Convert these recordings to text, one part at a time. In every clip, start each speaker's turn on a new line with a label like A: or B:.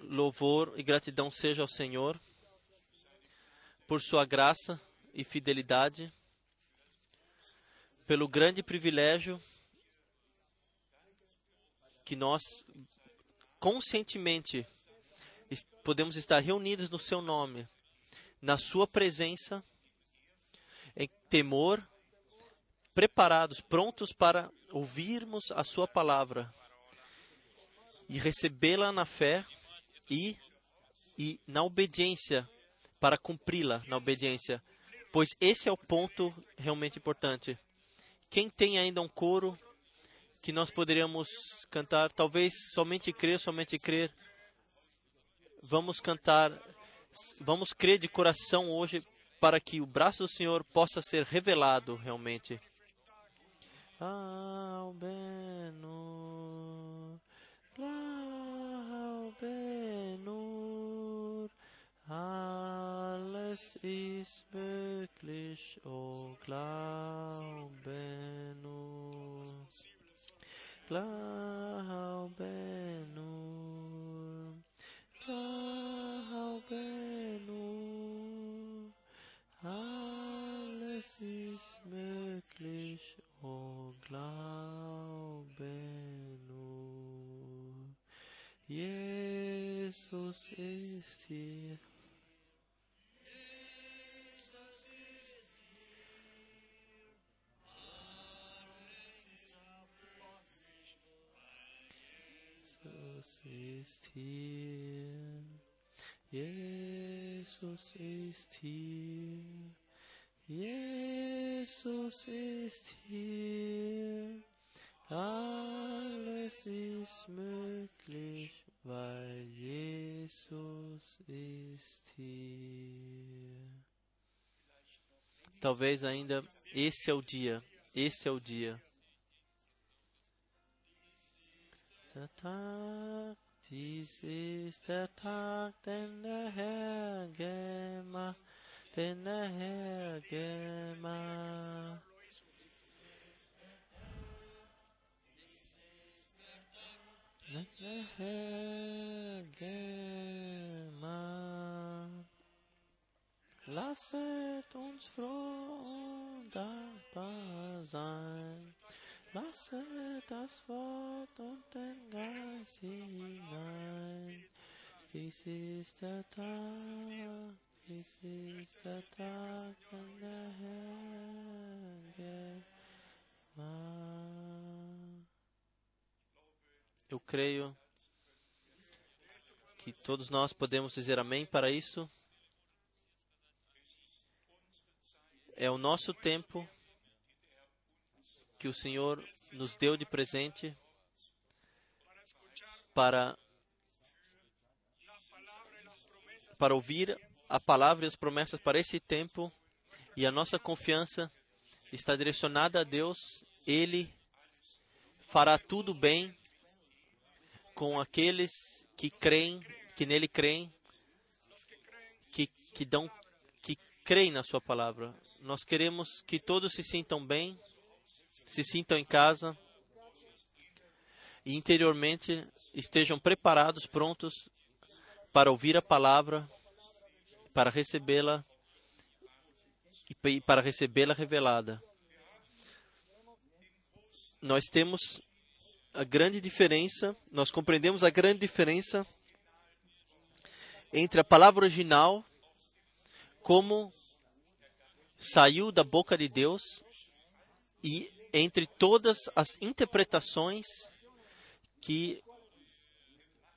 A: louvor e gratidão seja ao Senhor por sua graça e fidelidade, pelo grande privilégio que nós conscientemente podemos estar reunidos no seu nome, na sua presença, em temor, preparados, prontos para ouvirmos a sua palavra e recebê-la na fé e, e na obediência, para cumpri-la na obediência, pois esse é o ponto realmente importante. Quem tem ainda um coro que nós poderíamos cantar, talvez somente crer, somente crer. Vamos cantar, vamos crer de coração hoje para que o braço do Senhor possa ser revelado realmente. Albenur, alles ist möglich, o Glaubenur. Glaube nur, glaube nur, alles ist möglich, oh glaube nur. Jesus ist hier. Jesus ist hier. Jesus ist hier. Jesus ist hier. Alles ist möglich, weil Jesus ist hier. Talvez ainda esse é o dia, esse é o dia. Der Tag, dies ist der Tag, den der Herr gemacht, den der Herr gemacht. Lasset uns froh und dankbar sein. Lasset das Wort und den Geist hinein. Dies ist der Tag, dies ist der Tag, wenn der Herr gemacht. Eu creio que todos nós podemos dizer amém para isso. É o nosso tempo que o Senhor nos deu de presente para para ouvir a palavra e as promessas para esse tempo e a nossa confiança está direcionada a Deus. Ele fará tudo bem com aqueles que creem, que nele creem, que, que dão, que creem na sua palavra. Nós queremos que todos se sintam bem, se sintam em casa e interiormente estejam preparados, prontos para ouvir a palavra, para recebê-la e para recebê-la revelada. Nós temos a grande diferença, nós compreendemos a grande diferença entre a palavra original, como saiu da boca de Deus, e entre todas as interpretações que,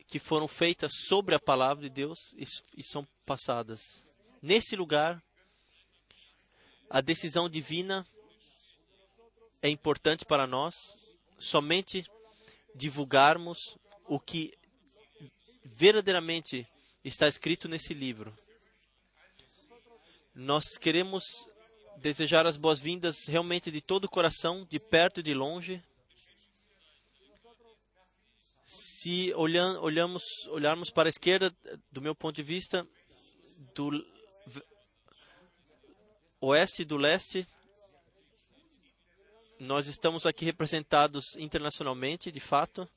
A: que foram feitas sobre a palavra de Deus e, e são passadas. Nesse lugar, a decisão divina é importante para nós, somente divulgarmos o que verdadeiramente está escrito nesse livro. Nós queremos desejar as boas-vindas realmente de todo o coração, de perto e de longe. Se olham, olhamos, olharmos para a esquerda, do meu ponto de vista, do oeste e do leste, nós estamos aqui representados internacionalmente, de fato,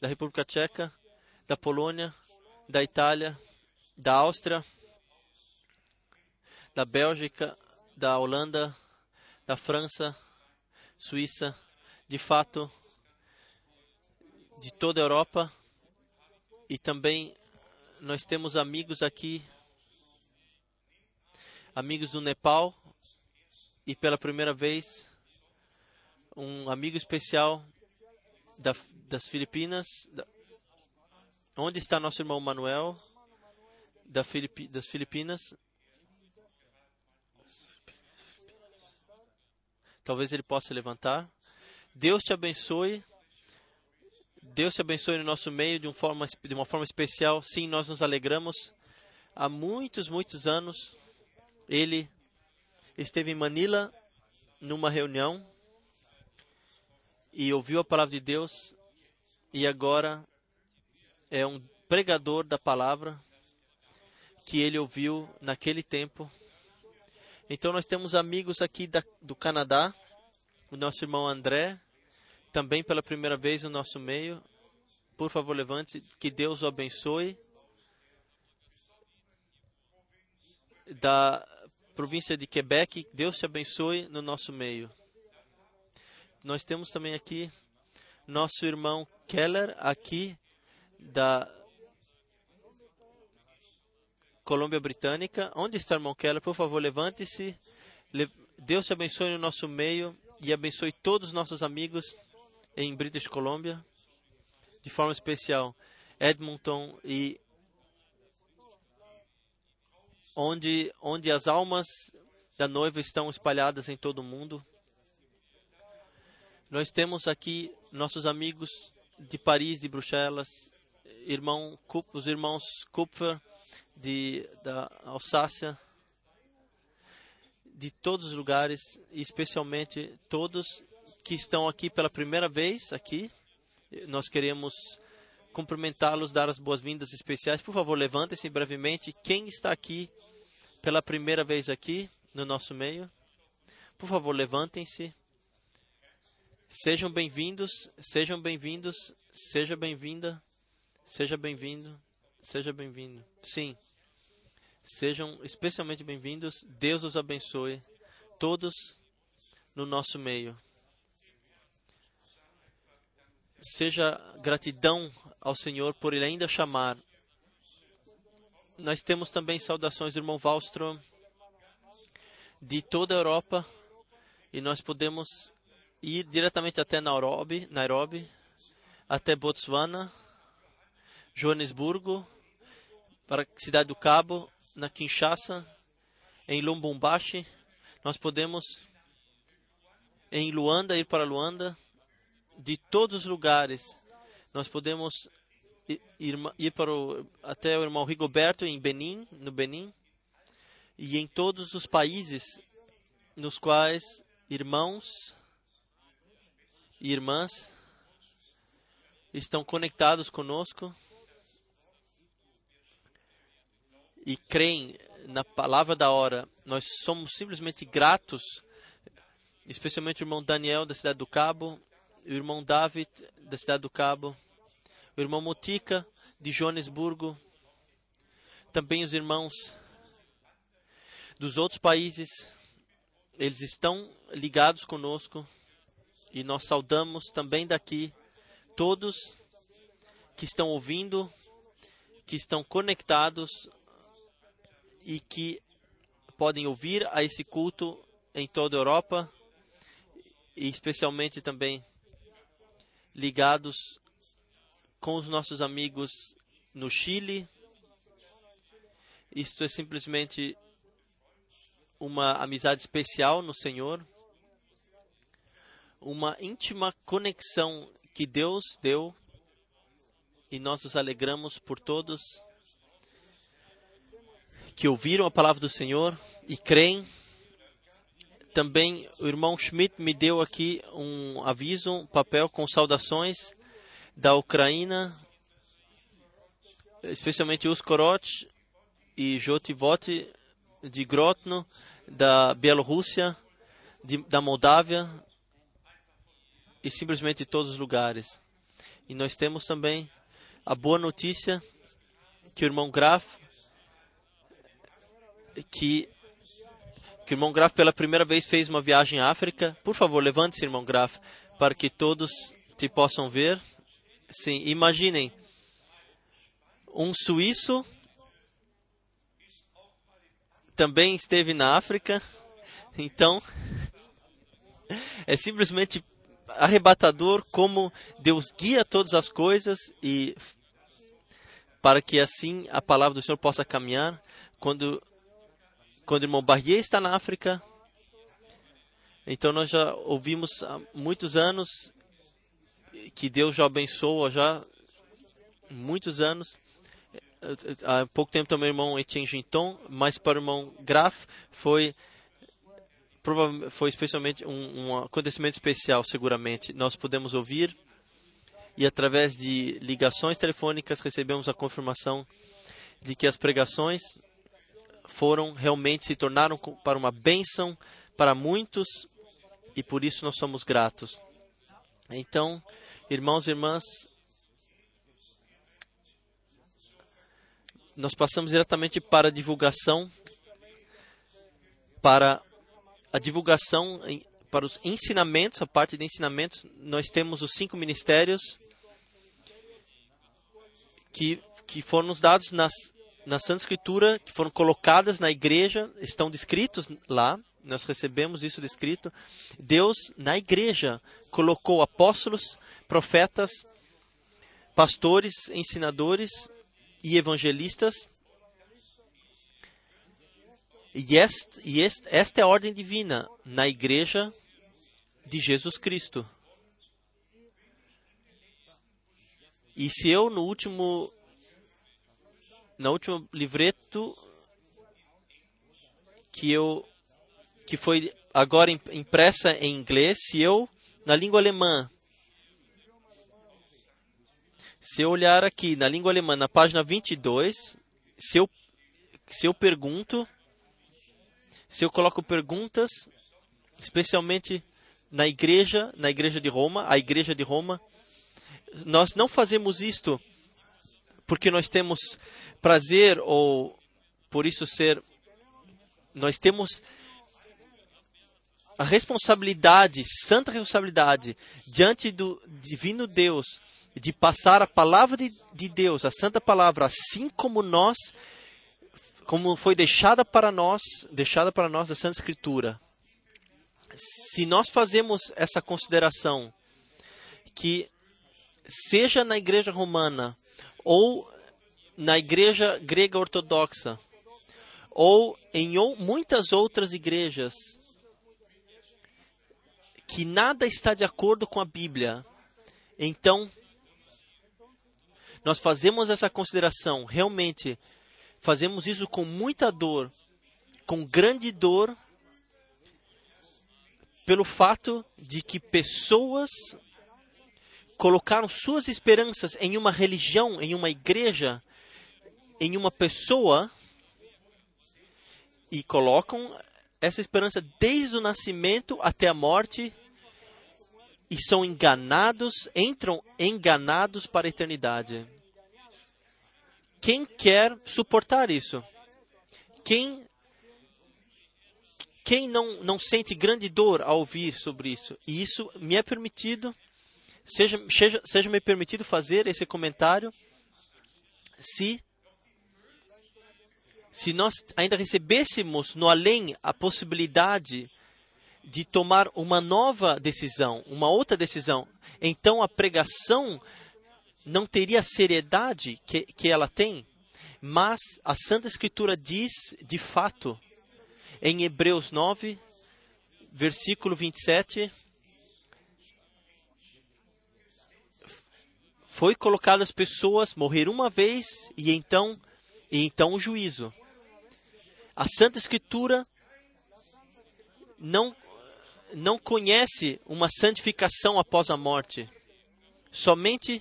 A: da República Tcheca, da Polônia, da Itália, da Áustria, da Bélgica, da Holanda, da França, Suíça, de fato, de toda a Europa. E também nós temos amigos aqui, amigos do Nepal, e pela primeira vez, um amigo especial da, das Filipinas. Da, onde está nosso irmão Manuel, da Filipi, das Filipinas? Talvez ele possa levantar. Deus te abençoe. Deus te abençoe no nosso meio de, uma forma, de uma forma especial. Sim, nós nos alegramos. Há muitos, muitos anos, ele esteve em Manila numa reunião e ouviu a palavra de Deus e agora é um pregador da palavra que ele ouviu naquele tempo. Então nós temos amigos aqui da, do Canadá, o nosso irmão André, também pela primeira vez no nosso meio. Por favor, levante-se, que Deus o abençoe. Da província de Quebec, Deus te abençoe no nosso meio. Nós temos também aqui nosso irmão Keller, aqui da Colômbia Britânica. Onde está o irmão Keller? Por favor, levante-se. Deus te abençoe no nosso meio e abençoe todos os nossos amigos em British Columbia, de forma especial Edmonton e onde onde as almas da noiva estão espalhadas em todo o mundo. Nós temos aqui nossos amigos de Paris, de Bruxelas, irmão, os irmãos Kupfer de, da Alsácia, de todos os lugares, especialmente todos que estão aqui pela primeira vez aqui. Nós queremos cumprimentá-los, dar as boas-vindas especiais. Por favor, levantem-se brevemente. Quem está aqui pela primeira vez aqui no nosso meio? Por favor, levantem-se. Sejam bem-vindos, sejam bem-vindos, seja bem-vinda, seja bem-vindo, seja bem-vindo. Sim, sejam especialmente bem-vindos. Deus os abençoe, todos no nosso meio. Seja gratidão ao Senhor por Ele ainda chamar. Nós temos também saudações do irmão Wallström de toda a Europa e nós podemos ir diretamente até Nairobi, Nairobi até Botswana, Joanesburgo, para a Cidade do Cabo, na Kinshasa, em Lubumbashi. Nós podemos em Luanda ir para Luanda, de todos os lugares. Nós podemos ir, ir para o, até o irmão Rigoberto em Benin, no Benin, e em todos os países nos quais irmãos e irmãs estão conectados conosco e creem na palavra da hora, nós somos simplesmente gratos, especialmente o irmão Daniel da cidade do Cabo, o irmão David da cidade do Cabo, o irmão Motica de Joanesburgo, também os irmãos dos outros países, eles estão ligados conosco e nós saudamos também daqui todos que estão ouvindo, que estão conectados e que podem ouvir a esse culto em toda a Europa e especialmente também ligados com os nossos amigos no Chile. Isto é simplesmente uma amizade especial no Senhor uma íntima conexão que Deus deu e nós nos alegramos por todos que ouviram a palavra do Senhor e creem. Também o irmão Schmidt me deu aqui um aviso, um papel com saudações da Ucrânia, especialmente Uskorot e Jotivot de Grotno, da Bielorrússia, da Moldávia, e simplesmente todos os lugares. E nós temos também a boa notícia que o irmão Graf que que o irmão Graf pela primeira vez fez uma viagem à África. Por favor, levante-se, irmão Graf, para que todos te possam ver. Sim, imaginem um suíço também esteve na África. Então, é simplesmente arrebatador como Deus guia todas as coisas e para que assim a palavra do Senhor possa caminhar. Quando, quando o irmão Barrier está na África, então nós já ouvimos há muitos anos que Deus já abençoa já muitos anos. Há pouco tempo também o irmão Etienne Ginton, mas para o irmão Graf foi foi especialmente um, um acontecimento especial, seguramente. Nós pudemos ouvir e através de ligações telefônicas recebemos a confirmação de que as pregações foram realmente se tornaram para uma bênção para muitos e por isso nós somos gratos. Então, irmãos e irmãs, nós passamos diretamente para a divulgação, para a divulgação para os ensinamentos, a parte de ensinamentos, nós temos os cinco ministérios que, que foram nos dados nas, na Santa Escritura, que foram colocadas na igreja, estão descritos lá, nós recebemos isso descrito. Deus, na igreja, colocou apóstolos, profetas, pastores, ensinadores e evangelistas e, este, e este, esta é a ordem divina na igreja de Jesus Cristo. E se eu no último no último livreto que eu que foi agora impressa em inglês, se eu na língua alemã se eu olhar aqui na língua alemã na página 22, se eu se eu pergunto se eu coloco perguntas, especialmente na igreja, na igreja de Roma, a igreja de Roma, nós não fazemos isto porque nós temos prazer ou por isso ser nós temos a responsabilidade, santa responsabilidade diante do divino Deus de passar a palavra de, de Deus, a santa palavra, assim como nós como foi deixada para nós, deixada para nós da Santa Escritura. Se nós fazemos essa consideração que seja na igreja romana ou na igreja grega ortodoxa ou em ou, muitas outras igrejas que nada está de acordo com a Bíblia, então nós fazemos essa consideração realmente Fazemos isso com muita dor, com grande dor, pelo fato de que pessoas colocaram suas esperanças em uma religião, em uma igreja, em uma pessoa e colocam essa esperança desde o nascimento até a morte e são enganados, entram enganados para a eternidade. Quem quer suportar isso? Quem quem não, não sente grande dor ao ouvir sobre isso? E isso me é permitido, seja, seja, seja me permitido fazer esse comentário, se, se nós ainda recebêssemos no além a possibilidade de tomar uma nova decisão, uma outra decisão, então a pregação não teria a seriedade que, que ela tem, mas a Santa Escritura diz, de fato, em Hebreus 9, versículo 27, foi colocado as pessoas morrer uma vez e então e então o juízo. A Santa Escritura não não conhece uma santificação após a morte. Somente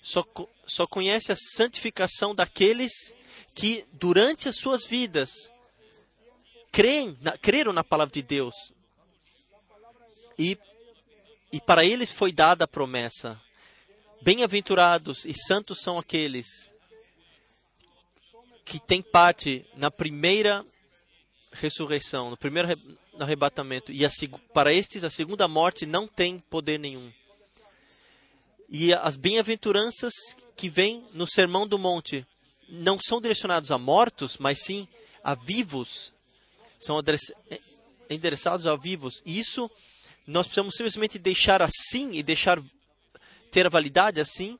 A: só, só conhece a santificação daqueles que, durante as suas vidas, creem, na, creram na palavra de Deus. E, e para eles foi dada a promessa: Bem-aventurados e santos são aqueles que tem parte na primeira ressurreição, no primeiro arrebatamento, e a, para estes a segunda morte não tem poder nenhum. E as bem-aventuranças que vêm no Sermão do Monte não são direcionados a mortos, mas sim a vivos. São endereçados a vivos. E isso nós precisamos simplesmente deixar assim e deixar ter a validade assim.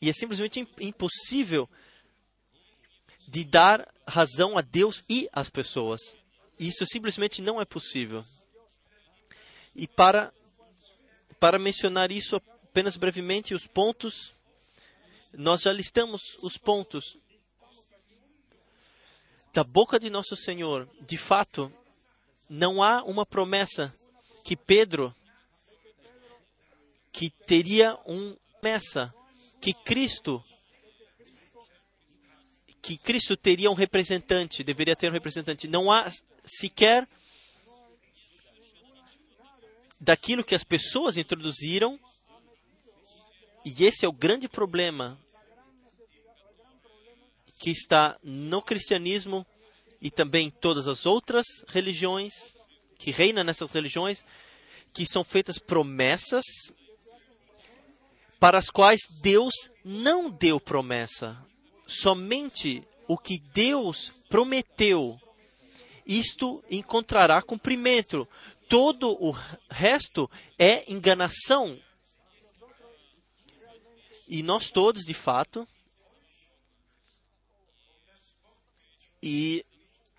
A: E é simplesmente impossível de dar razão a Deus e às pessoas. Isso simplesmente não é possível. E para, para mencionar isso apenas brevemente, os pontos, nós já listamos os pontos. Da boca de nosso Senhor, de fato, não há uma promessa que Pedro, que teria uma promessa, que Cristo que Cristo teria um representante, deveria ter um representante. Não há sequer daquilo que as pessoas introduziram. E esse é o grande problema que está no cristianismo e também em todas as outras religiões que reinam nessas religiões, que são feitas promessas para as quais Deus não deu promessa. Somente o que Deus prometeu isto encontrará cumprimento. Todo o resto é enganação. E nós todos, de fato, e,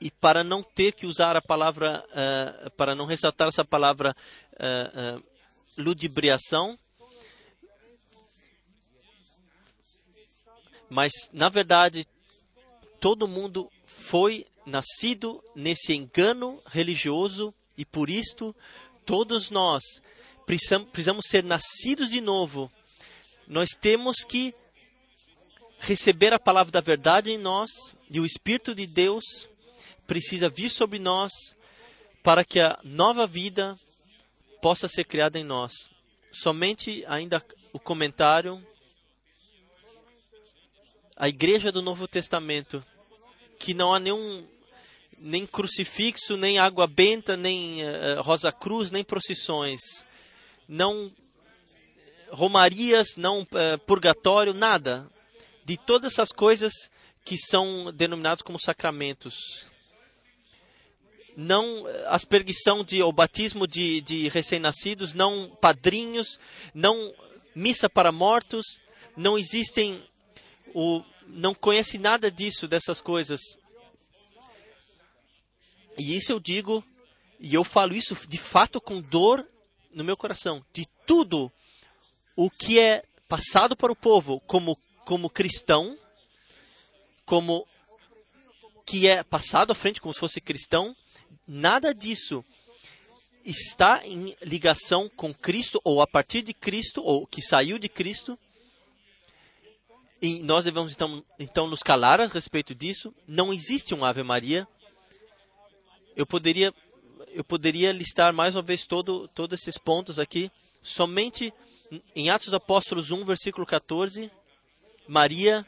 A: e para não ter que usar a palavra, uh, para não ressaltar essa palavra uh, uh, ludibriação, mas na verdade todo mundo foi nascido nesse engano religioso e por isto todos nós precisamos ser nascidos de novo. Nós temos que receber a palavra da verdade em nós e o Espírito de Deus precisa vir sobre nós para que a nova vida possa ser criada em nós. Somente ainda o comentário. A igreja do Novo Testamento que não há nenhum nem crucifixo, nem água benta, nem uh, rosa cruz, nem procissões, não romarias, não uh, purgatório, nada de todas essas coisas que são denominados como sacramentos. Não aspergição de ou batismo de, de recém-nascidos, não padrinhos, não missa para mortos, não existem o não conhece nada disso, dessas coisas. E isso eu digo, e eu falo isso de fato com dor no meu coração, de tudo o que é passado para o povo como, como cristão, como que é passado à frente como se fosse cristão, nada disso está em ligação com Cristo ou a partir de Cristo ou que saiu de Cristo e nós devemos então, então nos calar a respeito disso. Não existe um Ave Maria. Eu poderia, eu poderia listar mais uma vez todo, todos esses pontos aqui. Somente em Atos dos Apóstolos 1, versículo 14, Maria,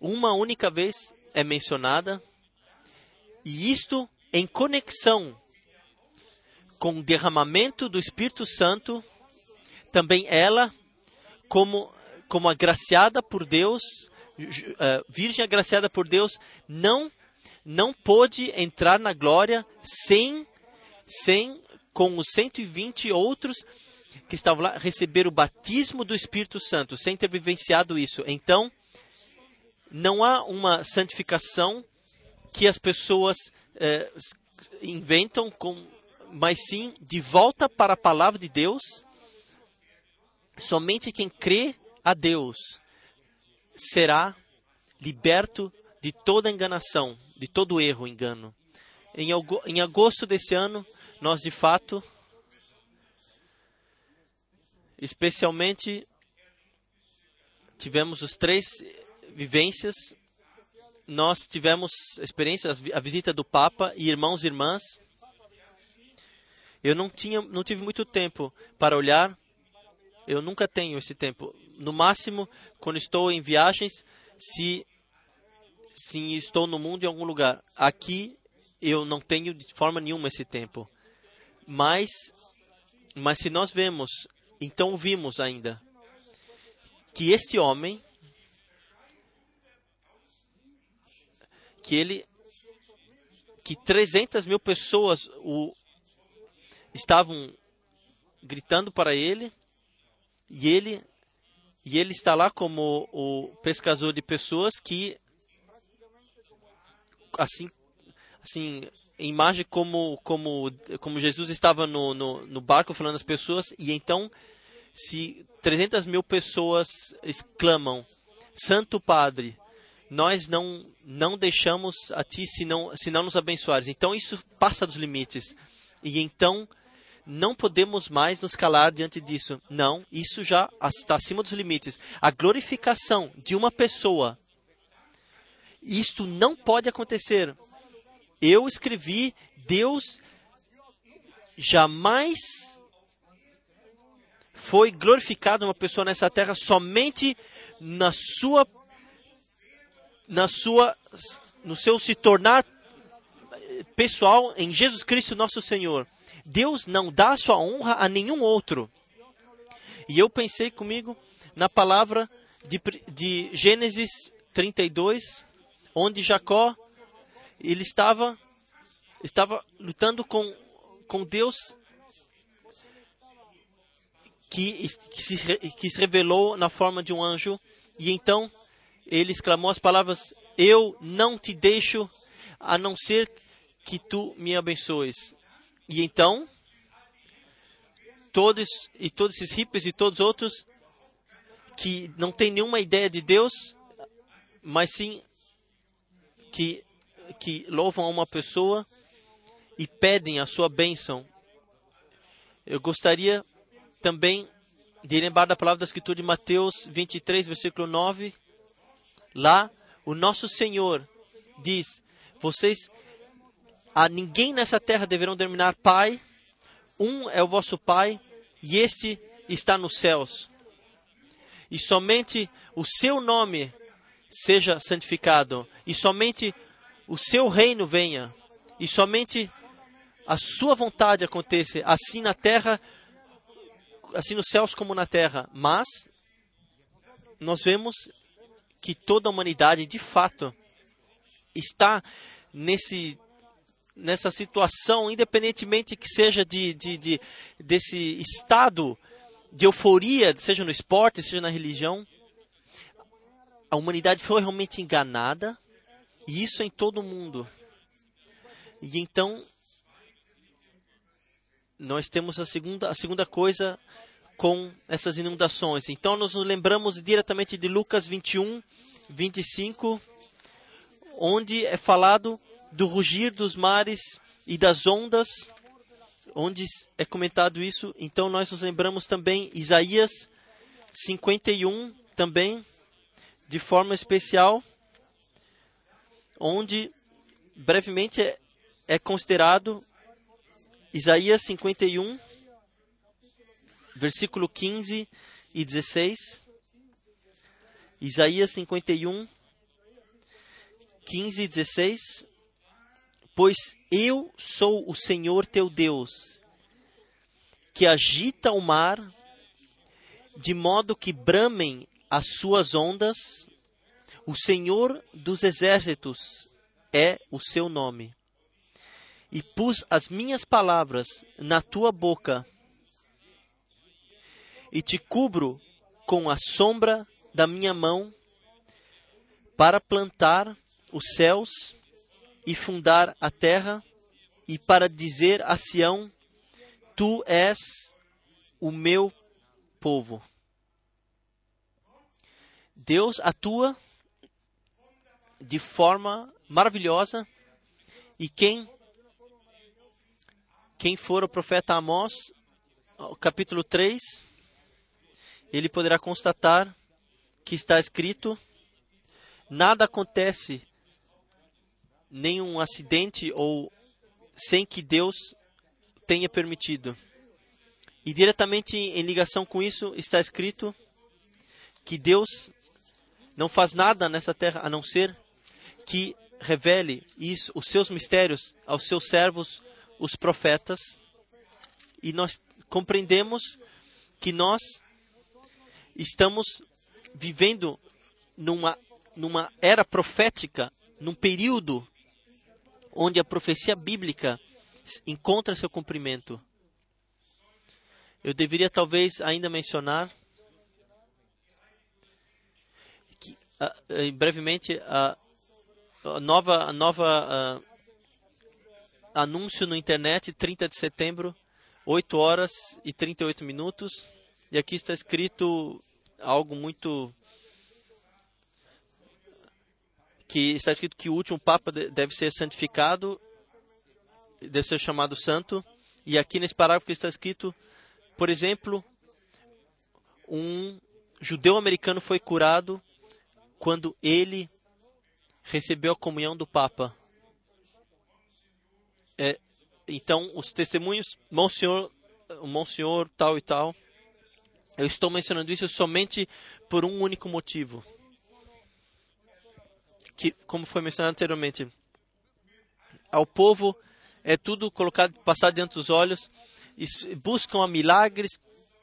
A: uma única vez é mencionada. E isto em conexão com o derramamento do Espírito Santo, também ela, como como agraciada por Deus, uh, virgem agraciada por Deus, não não pôde entrar na glória sem sem com os 120 outros que estavam lá receber o batismo do Espírito Santo, sem ter vivenciado isso. Então, não há uma santificação que as pessoas eh, inventam, com, mas sim de volta para a palavra de Deus. Somente quem crê a Deus será liberto de toda enganação, de todo erro, engano. Em agosto desse ano, nós de fato, especialmente, tivemos os três vivências. Nós tivemos a experiência, a visita do Papa e irmãos e irmãs. Eu não tinha, não tive muito tempo para olhar. Eu nunca tenho esse tempo no máximo, quando estou em viagens, se Sim, estou no mundo em algum lugar. Aqui eu não tenho de forma nenhuma esse tempo. Mas, mas se nós vemos, então vimos ainda que este homem, que ele, que 300 mil pessoas o estavam gritando para ele e ele e ele está lá como o pescador de pessoas que assim assim imagem como como como Jesus estava no, no, no barco falando às pessoas e então se 300 mil pessoas exclamam Santo Padre nós não não deixamos a ti se não, se não nos abençoares então isso passa dos limites e então não podemos mais nos calar diante disso. Não, isso já está acima dos limites. A glorificação de uma pessoa, isto não pode acontecer. Eu escrevi, Deus jamais foi glorificado uma pessoa nessa terra somente na sua na sua no seu se tornar pessoal em Jesus Cristo nosso Senhor. Deus não dá sua honra a nenhum outro. E eu pensei comigo na palavra de, de Gênesis 32, onde Jacó ele estava estava lutando com com Deus que, que, se, que se revelou na forma de um anjo e então ele exclamou as palavras eu não te deixo a não ser que tu me abençoes e então, todos e todos esses hippies e todos outros que não têm nenhuma ideia de Deus, mas sim que que louvam a uma pessoa e pedem a sua bênção. Eu gostaria também de lembrar da palavra da Escritura de Mateus 23, versículo 9. Lá, o nosso Senhor diz: Vocês a ninguém nessa terra deverão denominar Pai. Um é o vosso Pai e este está nos céus. E somente o seu nome seja santificado, e somente o seu reino venha, e somente a sua vontade aconteça, assim na terra, assim nos céus como na terra. Mas nós vemos que toda a humanidade, de fato, está nesse nessa situação, independentemente que seja de, de, de, desse estado de euforia, seja no esporte, seja na religião, a humanidade foi realmente enganada, e isso em todo o mundo. E então, nós temos a segunda, a segunda coisa com essas inundações. Então, nós nos lembramos diretamente de Lucas 21, 25, onde é falado do rugir dos mares e das ondas, onde é comentado isso. Então nós nos lembramos também Isaías 51 também de forma especial, onde brevemente é, é considerado Isaías 51 versículo 15 e 16. Isaías 51 15 e 16 Pois eu sou o Senhor teu Deus, que agita o mar, de modo que bramem as suas ondas. O Senhor dos exércitos é o seu nome. E pus as minhas palavras na tua boca, e te cubro com a sombra da minha mão, para plantar os céus e fundar a terra, e para dizer a Sião: Tu és o meu povo. Deus atua de forma maravilhosa e quem quem for o profeta Amós, capítulo 3, ele poderá constatar que está escrito: nada acontece nenhum acidente ou sem que Deus tenha permitido. E diretamente em ligação com isso está escrito que Deus não faz nada nessa terra a não ser que revele isso, os seus mistérios aos seus servos, os profetas, e nós compreendemos que nós estamos vivendo numa, numa era profética, num período onde a profecia bíblica encontra seu cumprimento. Eu deveria talvez ainda mencionar que, uh, brevemente a uh, nova nova uh, anúncio no internet 30 de setembro 8 horas e 38 minutos e aqui está escrito algo muito que está escrito que o último papa deve ser santificado, deve ser chamado santo. E aqui nesse parágrafo está escrito, por exemplo, um judeu americano foi curado quando ele recebeu a comunhão do Papa. É, então, os testemunhos, Monsenhor, Monsenhor tal e tal, eu estou mencionando isso somente por um único motivo. Que, como foi mencionado anteriormente, ao povo é tudo colocado, passado diante dos olhos, buscam a milagres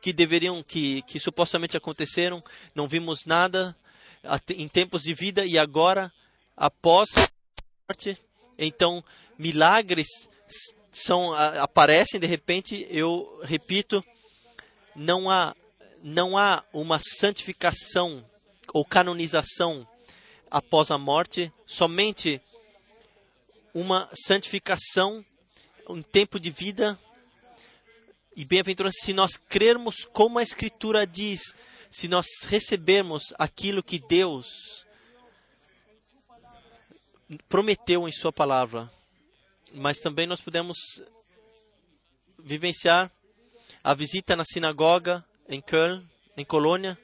A: que deveriam, que, que supostamente aconteceram, não vimos nada em tempos de vida e agora, após a morte, então milagres são aparecem de repente. Eu repito, não há não há uma santificação ou canonização após a morte, somente uma santificação, um tempo de vida. E bem-aventurança se nós crermos como a Escritura diz, se nós recebermos aquilo que Deus prometeu em Sua palavra. Mas também nós podemos vivenciar a visita na sinagoga em Köln, em Colônia.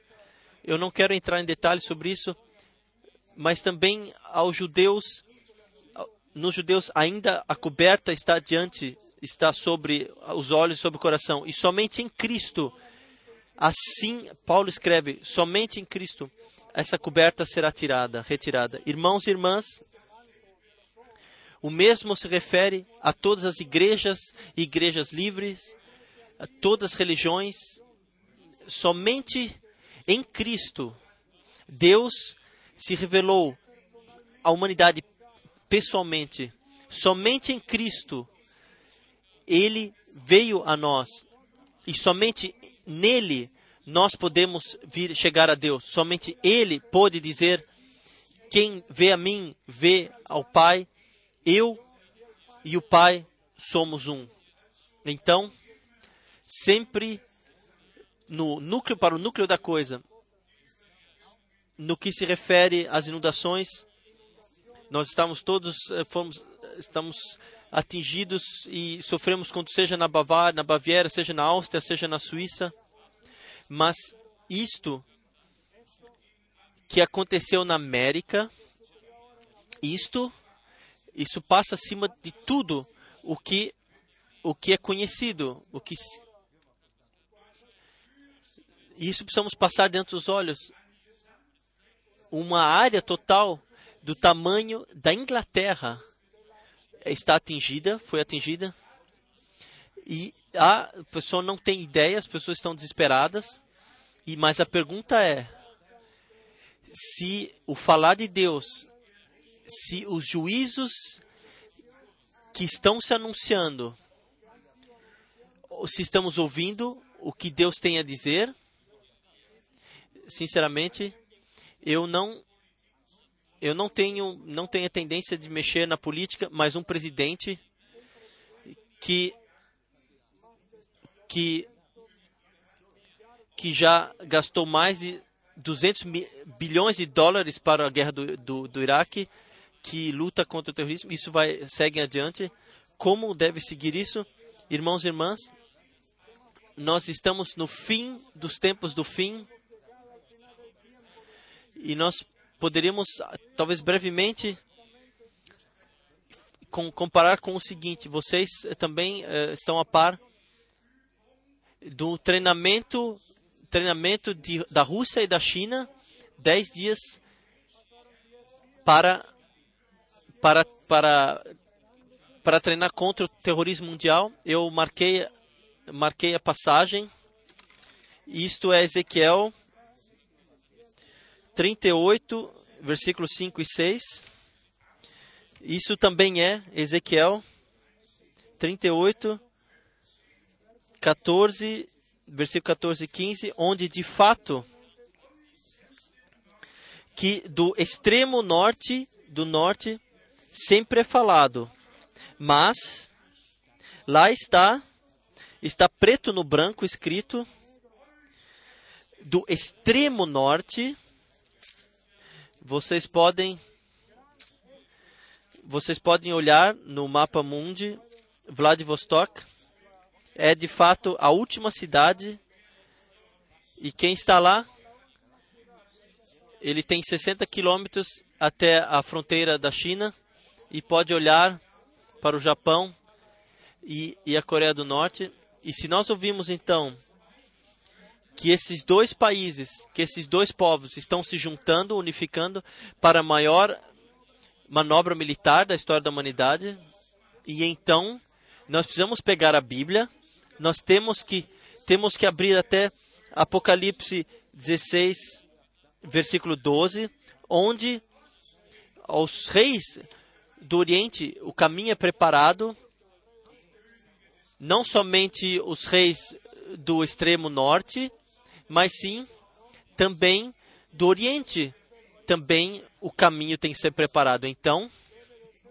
A: Eu não quero entrar em detalhes sobre isso, mas também aos judeus, nos judeus ainda a coberta está diante, está sobre os olhos, sobre o coração, e somente em Cristo, assim Paulo escreve, somente em Cristo essa coberta será tirada, retirada. Irmãos e irmãs, o mesmo se refere a todas as igrejas, igrejas livres, a todas as religiões. Somente em Cristo, Deus se revelou à humanidade pessoalmente. Somente em Cristo ele veio a nós e somente nele nós podemos vir chegar a Deus. Somente ele pode dizer: quem vê a mim vê ao Pai. Eu e o Pai somos um. Então, sempre no núcleo para o núcleo da coisa, no que se refere às inundações, nós estamos todos eh, fomos, estamos atingidos e sofremos quando seja na Bavária, na Baviera, seja na Áustria, seja na Suíça. Mas isto que aconteceu na América, isto isso passa acima de tudo o que o que é conhecido, o que isso precisamos passar dentro dos olhos uma área total do tamanho da Inglaterra está atingida, foi atingida. E a pessoa não tem ideia, as pessoas estão desesperadas. E mas a pergunta é: se o falar de Deus, se os juízos que estão se anunciando, se estamos ouvindo o que Deus tem a dizer, sinceramente, eu não eu não tenho não tenho a tendência de mexer na política, mas um presidente que que que já gastou mais de 200 bilhões de dólares para a guerra do, do, do Iraque, que luta contra o terrorismo, isso vai segue adiante. Como deve seguir isso, irmãos e irmãs? Nós estamos no fim dos tempos do fim e nós poderíamos, talvez brevemente, com, comparar com o seguinte: vocês também uh, estão a par do treinamento, treinamento de, da Rússia e da China, dez dias para para, para, para treinar contra o terrorismo mundial, eu marquei, marquei a passagem. Isto é Ezequiel 38, versículos 5 e 6. Isso também é Ezequiel 38, 14, versículo 14 e 15, onde de fato que do extremo norte, do norte, sempre é falado. Mas lá está, está preto no branco escrito do extremo norte. Vocês podem vocês podem olhar no mapa mundi Vladivostok é de fato a última cidade e quem está lá ele tem 60 quilômetros até a fronteira da China e pode olhar para o Japão e, e a Coreia do Norte. E se nós ouvimos então que esses dois países, que esses dois povos estão se juntando, unificando para a maior manobra militar da história da humanidade, e então nós precisamos pegar a Bíblia, nós temos que temos que abrir até Apocalipse 16 versículo 12, onde aos reis do Oriente o caminho é preparado, não somente os reis do extremo norte, mas sim também do Oriente. Também o caminho tem que ser preparado. Então,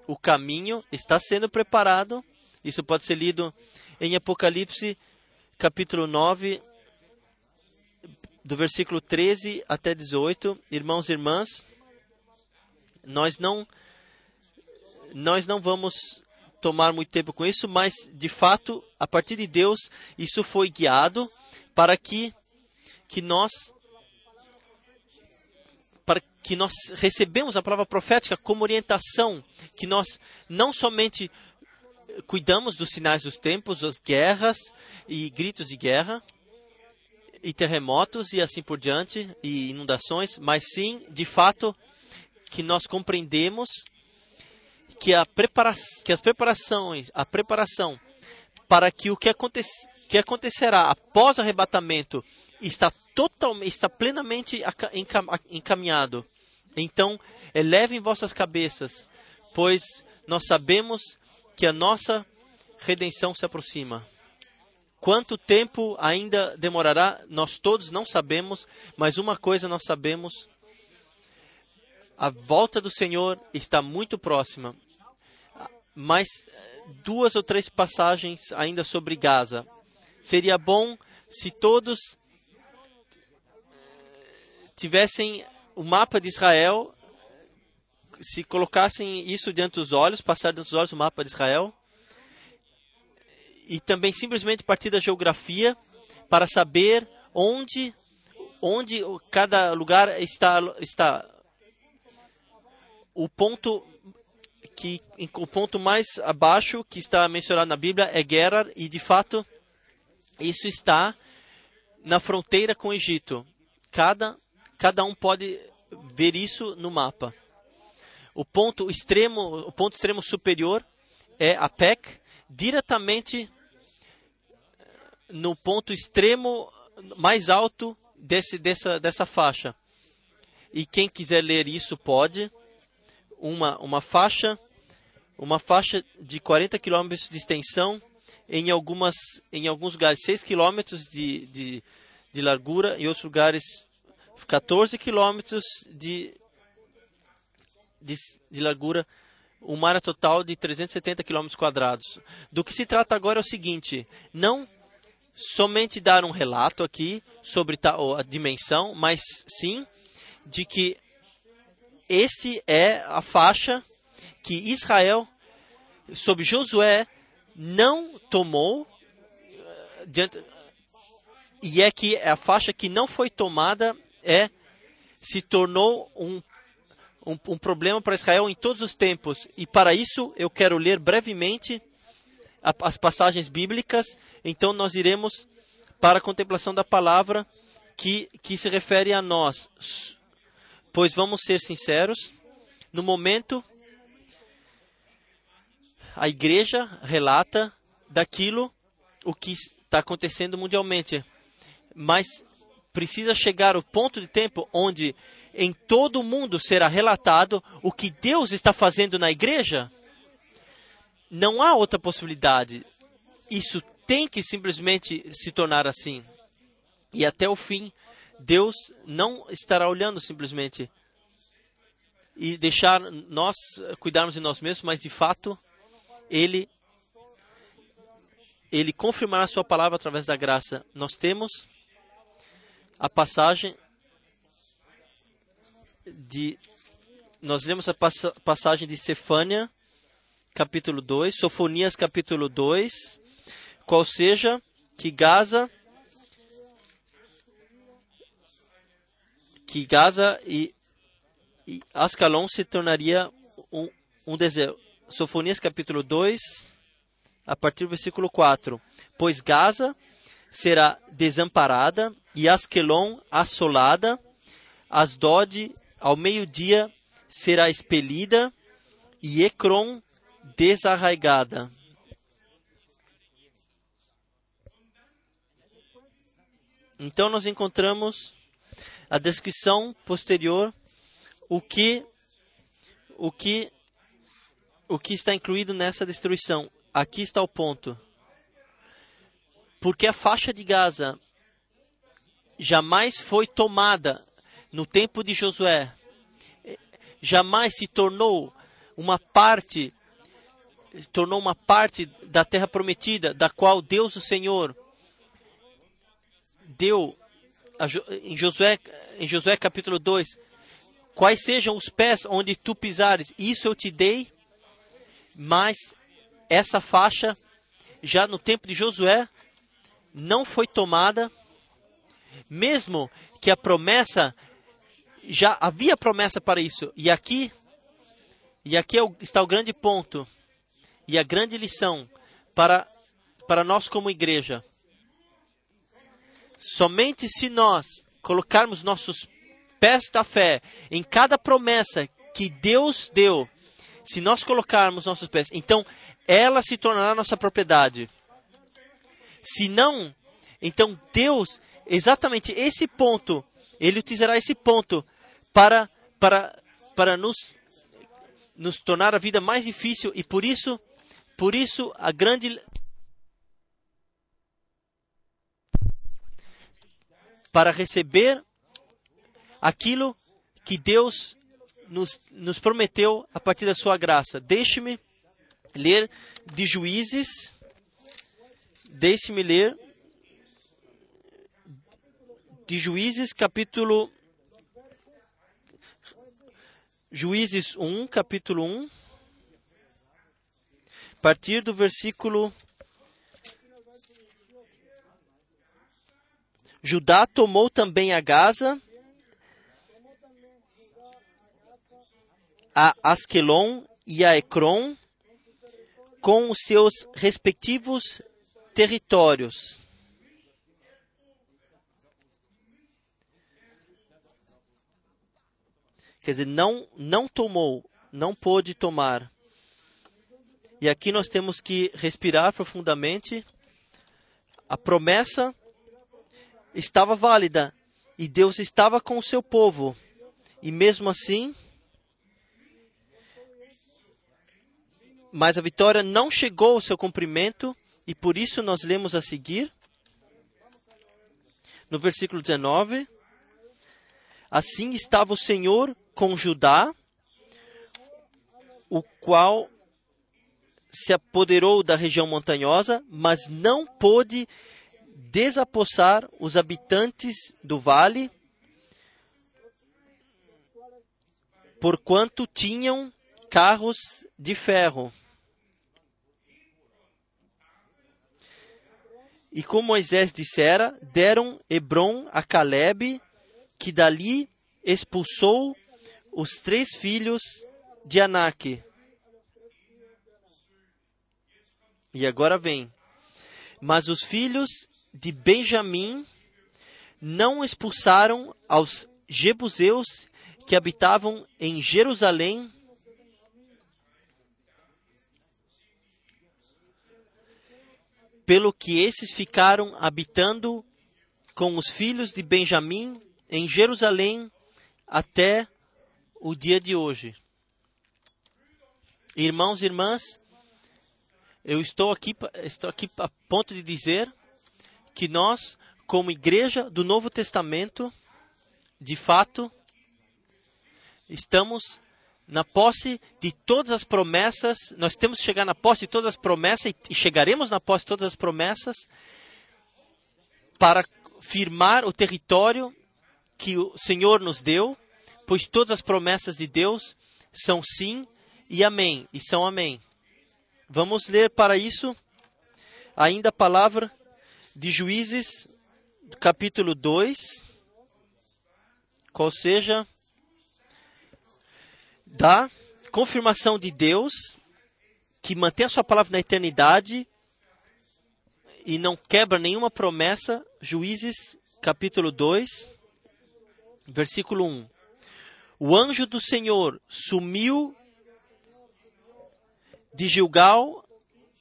A: o caminho está sendo preparado. Isso pode ser lido em Apocalipse, capítulo 9, do versículo 13 até 18, irmãos e irmãs, nós não nós não vamos tomar muito tempo com isso, mas de fato, a partir de Deus, isso foi guiado para que que nós para que nós recebemos a palavra profética como orientação, que nós não somente cuidamos dos sinais dos tempos, as guerras e gritos de guerra, e terremotos e assim por diante, e inundações, mas sim, de fato, que nós compreendemos que, a prepara que as preparações, a preparação para que o que, aconte que acontecerá após o arrebatamento está totalmente, está plenamente encaminhado. Então, elevem vossas cabeças, pois nós sabemos que a nossa redenção se aproxima. Quanto tempo ainda demorará, nós todos não sabemos, mas uma coisa nós sabemos: a volta do Senhor está muito próxima. Mas duas ou três passagens ainda sobre Gaza. Seria bom se todos tivessem o mapa de Israel, se colocassem isso diante dos olhos, passar diante dos olhos o mapa de Israel e também simplesmente partir da geografia para saber onde onde cada lugar está está o ponto que o ponto mais abaixo que está mencionado na Bíblia é Gerar e de fato isso está na fronteira com o Egito. Cada cada um pode ver isso no mapa. O ponto extremo, o ponto extremo superior é a PEC, diretamente no ponto extremo mais alto desse, dessa, dessa faixa. E quem quiser ler isso pode. Uma, uma faixa uma faixa de 40 km de extensão em algumas em alguns lugares 6 km de, de, de largura e outros lugares 14 km de, de, de largura uma área total de 370 km quadrados. Do que se trata agora é o seguinte: não somente dar um relato aqui sobre a dimensão, mas sim de que esse é a faixa que Israel, sob Josué, não tomou eh, e é que a faixa que não foi tomada é se tornou um, um, um problema para Israel em todos os tempos. E para isso eu quero ler brevemente as passagens bíblicas, então nós iremos para a contemplação da palavra que, que se refere a nós. Pois vamos ser sinceros, no momento a igreja relata daquilo o que está acontecendo mundialmente. Mas precisa chegar o ponto de tempo onde em todo o mundo será relatado o que Deus está fazendo na igreja. Não há outra possibilidade. Isso tem que simplesmente se tornar assim. E até o fim, Deus não estará olhando simplesmente e deixar nós cuidarmos de nós mesmos, mas de fato, Ele ele confirmará sua palavra através da graça. Nós temos a passagem de nós lemos a passagem de Cefânia, capítulo 2, Sofonias, capítulo 2, qual seja que Gaza que Gaza e, e Ascalon se tornaria um, um deserto. Sofonias capítulo 2, a partir do versículo 4. Pois Gaza será desamparada e Askelon assolada, Asdod ao meio-dia será expelida e Ecrom desarraigada. Então nós encontramos a descrição posterior o que o que o que está incluído nessa destruição. Aqui está o ponto. Porque a faixa de Gaza jamais foi tomada no tempo de Josué. Jamais se tornou uma parte tornou uma parte da terra prometida, da qual Deus o Senhor deu em Josué, em Josué capítulo 2, quais sejam os pés onde tu pisares, isso eu te dei, mas essa faixa, já no tempo de Josué, não foi tomada, mesmo que a promessa, já havia promessa para isso. E aqui, e aqui é está o grande ponto, e a grande lição para, para nós como igreja. Somente se nós colocarmos nossos pés da fé em cada promessa que Deus deu, se nós colocarmos nossos pés, então ela se tornará nossa propriedade. Se não, então Deus, exatamente esse ponto, ele utilizará esse ponto para para para nos nos tornar a vida mais difícil e por isso por isso a grande para receber aquilo que Deus nos, nos prometeu a partir da sua graça. Deixe-me ler de Juízes, deixe-me ler de Juízes, capítulo Juízes 1, capítulo 1, a partir do versículo Judá tomou também a Gaza, a Asquelon e a Ecrom, com os seus respectivos territórios. Quer dizer, não, não tomou, não pôde tomar. E aqui nós temos que respirar profundamente. A promessa estava válida e Deus estava com o seu povo. E mesmo assim, mas a vitória não chegou ao seu cumprimento e por isso nós lemos a seguir no versículo 19: Assim estava o Senhor com Judá, o qual se apoderou da região montanhosa, mas não pôde desapossar os habitantes do vale, porquanto tinham carros de ferro. E como Moisés dissera, deram Hebron a Caleb, que dali expulsou os três filhos de Anak. E agora vem. Mas os filhos de Benjamim não expulsaram aos jebuseus que habitavam em Jerusalém pelo que esses ficaram habitando com os filhos de Benjamim em Jerusalém até o dia de hoje. Irmãos e irmãs, eu estou aqui, estou aqui a ponto de dizer que nós, como igreja do Novo Testamento, de fato, estamos na posse de todas as promessas, nós temos que chegar na posse de todas as promessas e chegaremos na posse de todas as promessas para firmar o território que o Senhor nos deu, pois todas as promessas de Deus são sim e amém, e são amém. Vamos ler para isso ainda a palavra de Juízes, capítulo 2, qual seja da confirmação de Deus, que mantém a sua palavra na eternidade e não quebra nenhuma promessa. Juízes, capítulo 2, versículo 1. O anjo do Senhor sumiu de Gilgal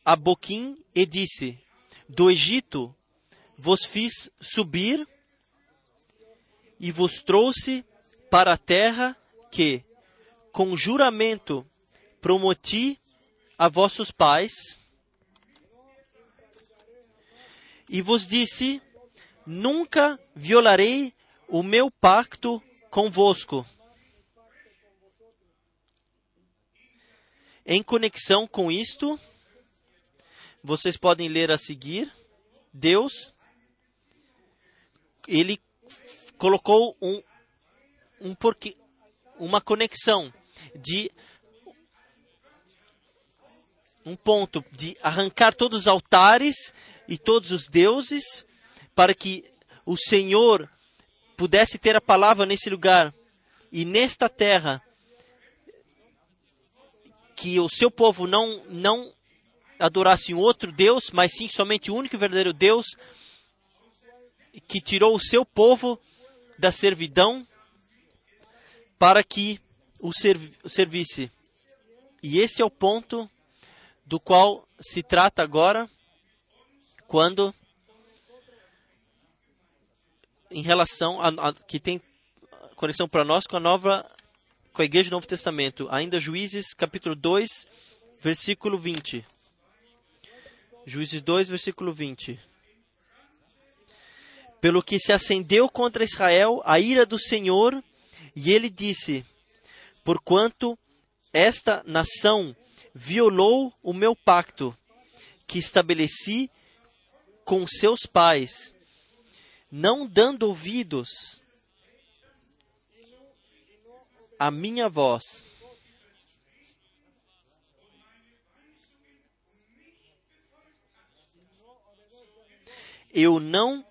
A: a Boquim e disse: Do Egito vos fiz subir e vos trouxe para a terra que, com juramento, prometi a vossos pais, e vos disse: Nunca violarei o meu pacto convosco. Em conexão com isto, vocês podem ler a seguir. Deus, ele colocou um, um porquê, uma conexão de um ponto de arrancar todos os altares e todos os deuses para que o Senhor pudesse ter a palavra nesse lugar e nesta terra que o seu povo não não adorasse um outro Deus, mas sim somente o único e verdadeiro Deus que tirou o seu povo da servidão para que o, serv o servisse. E esse é o ponto do qual se trata agora, quando, em relação a, a que tem conexão para nós com a nova com a igreja do Novo Testamento. Ainda Juízes, capítulo 2, versículo 20. Juízes 2, versículo 20. Pelo que se acendeu contra Israel a ira do Senhor, e ele disse: Porquanto esta nação violou o meu pacto, que estabeleci com seus pais, não dando ouvidos a minha voz. Eu não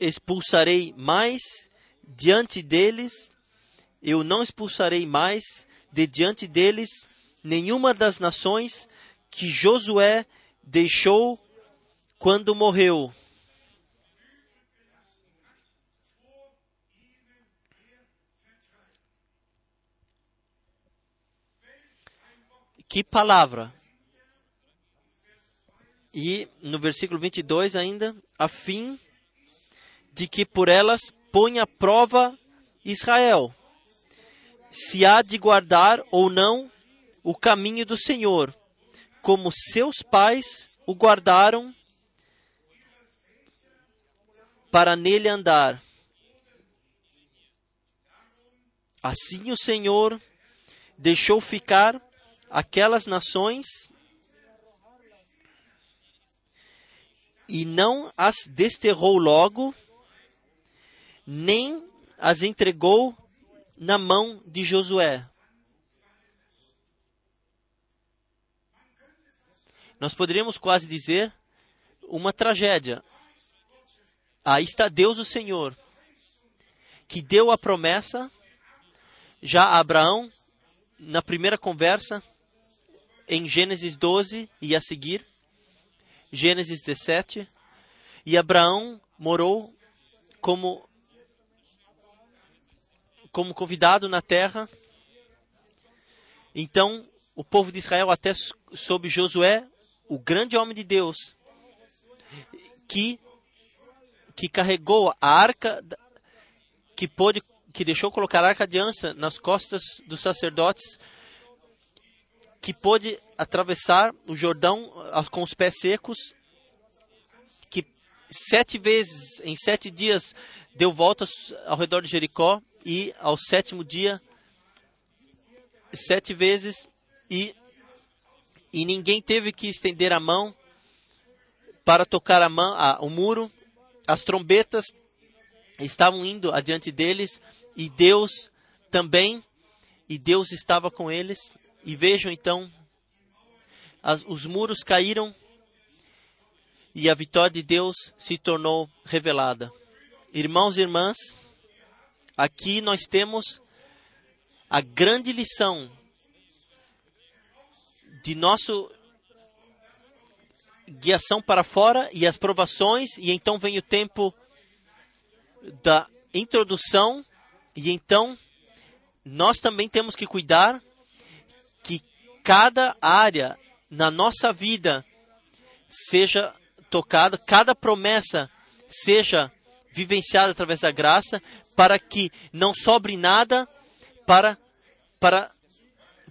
A: expulsarei mais diante deles, eu não expulsarei mais de diante deles nenhuma das nações que Josué deixou quando morreu. Que palavra! E no versículo 22 ainda, a fim de que por elas ponha à prova Israel, se há de guardar ou não o caminho do Senhor, como seus pais o guardaram para nele andar. Assim o Senhor deixou ficar aquelas nações e não as desterrou logo, nem as entregou na mão de Josué. Nós poderíamos quase dizer uma tragédia. Aí está Deus o Senhor, que deu a promessa já a Abraão na primeira conversa em Gênesis 12 e a seguir, Gênesis 17, e Abraão morou como como convidado na terra. Então, o povo de Israel até sob Josué, o grande homem de Deus, que que carregou a arca que pôde que deixou colocar a arca de aliança nas costas dos sacerdotes que pôde atravessar o Jordão com os pés secos sete vezes em sete dias deu voltas ao redor de Jericó e ao sétimo dia sete vezes e e ninguém teve que estender a mão para tocar a mão, a, o muro. As trombetas estavam indo adiante deles e Deus também, e Deus estava com eles. E vejam então, as, os muros caíram e a vitória de Deus se tornou revelada. Irmãos e irmãs, aqui nós temos a grande lição de nosso guiação para fora e as provações, e então vem o tempo da introdução, e então nós também temos que cuidar que cada área na nossa vida seja tocada, cada promessa seja vivenciada através da graça, para que não sobre nada para para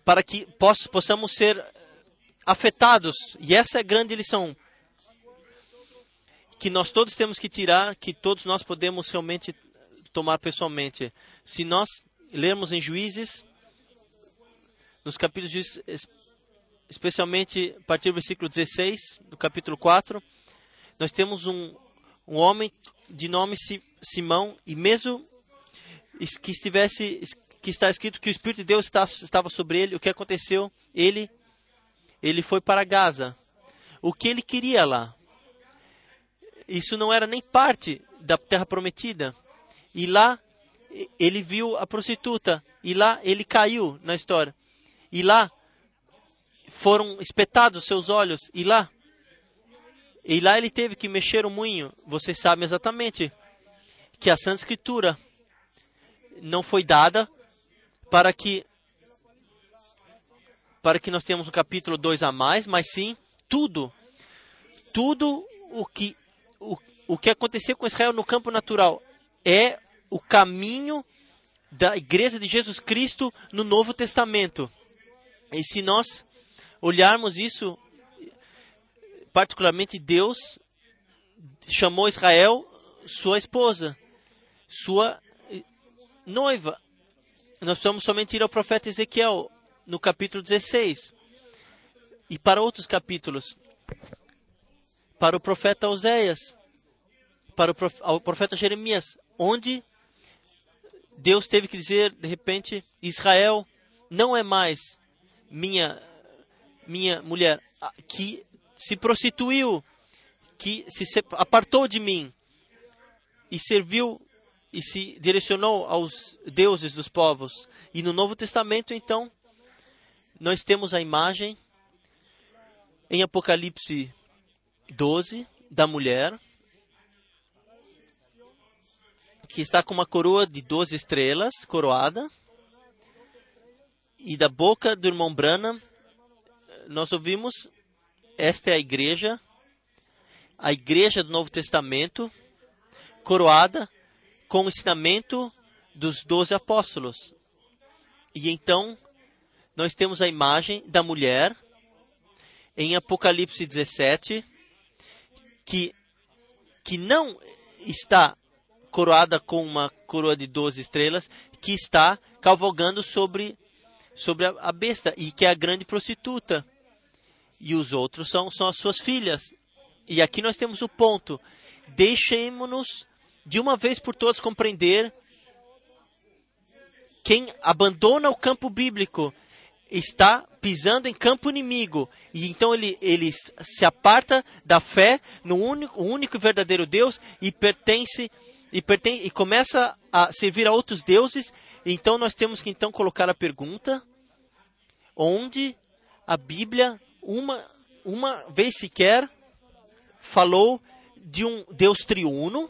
A: para que possamos ser afetados. E essa é a grande lição que nós todos temos que tirar, que todos nós podemos realmente tomar pessoalmente. Se nós lermos em Juízes, nos capítulos especialmente a partir do versículo 16, do capítulo 4, nós temos um, um homem de nome Simão, e mesmo que estivesse que está escrito que o Espírito de Deus está, estava sobre ele, o que aconteceu? Ele ele foi para Gaza. O que ele queria lá? Isso não era nem parte da terra prometida. E lá ele viu a prostituta. E lá ele caiu na história. E lá foram espetados seus olhos. E lá e lá ele teve que mexer o moinho. Vocês sabem exatamente que a Santa Escritura não foi dada para que para que nós tenhamos um capítulo 2 a mais, mas sim tudo, tudo o que, o, o que aconteceu com Israel no campo natural é o caminho da igreja de Jesus Cristo no Novo Testamento. E se nós olharmos isso, particularmente Deus chamou Israel sua esposa, sua noiva. Nós precisamos somente ir ao profeta Ezequiel no capítulo 16. E para outros capítulos. Para o profeta Oséias. Para o profeta Jeremias. Onde Deus teve que dizer, de repente, Israel não é mais minha, minha mulher, que se prostituiu, que se apartou de mim e serviu e se direcionou aos deuses dos povos. E no Novo Testamento, então, nós temos a imagem em Apocalipse 12 da mulher que está com uma coroa de 12 estrelas, coroada, e da boca do irmão Brana nós ouvimos esta é a igreja, a igreja do Novo Testamento, coroada com o ensinamento dos doze apóstolos. E então nós temos a imagem da mulher em Apocalipse 17, que, que não está coroada com uma coroa de 12 estrelas, que está cavalgando sobre, sobre a, a besta, e que é a grande prostituta. E os outros são, são as suas filhas. E aqui nós temos o ponto. Deixemos-nos de uma vez por todas compreender quem abandona o campo bíblico está pisando em campo inimigo e então ele, ele se aparta da fé no único, único e verdadeiro Deus e pertence e, pertence, e começa a servir a outros deuses. Então nós temos que então colocar a pergunta: onde a Bíblia uma uma vez sequer falou de um Deus triuno?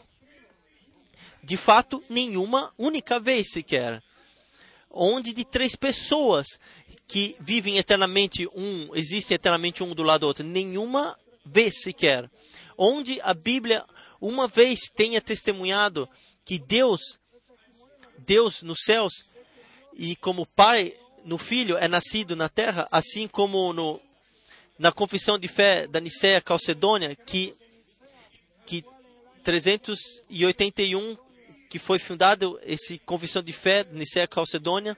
A: De fato, nenhuma única vez sequer onde de três pessoas que vivem eternamente um, existem eternamente um do lado do outro, nenhuma vez sequer. onde a Bíblia uma vez tenha testemunhado que Deus, Deus nos céus e como Pai no Filho é nascido na terra, assim como no, na confissão de fé da Nicéia Calcedônia, que, que 381 que foi fundado esse confissão de fé da Nicéia Calcedônia,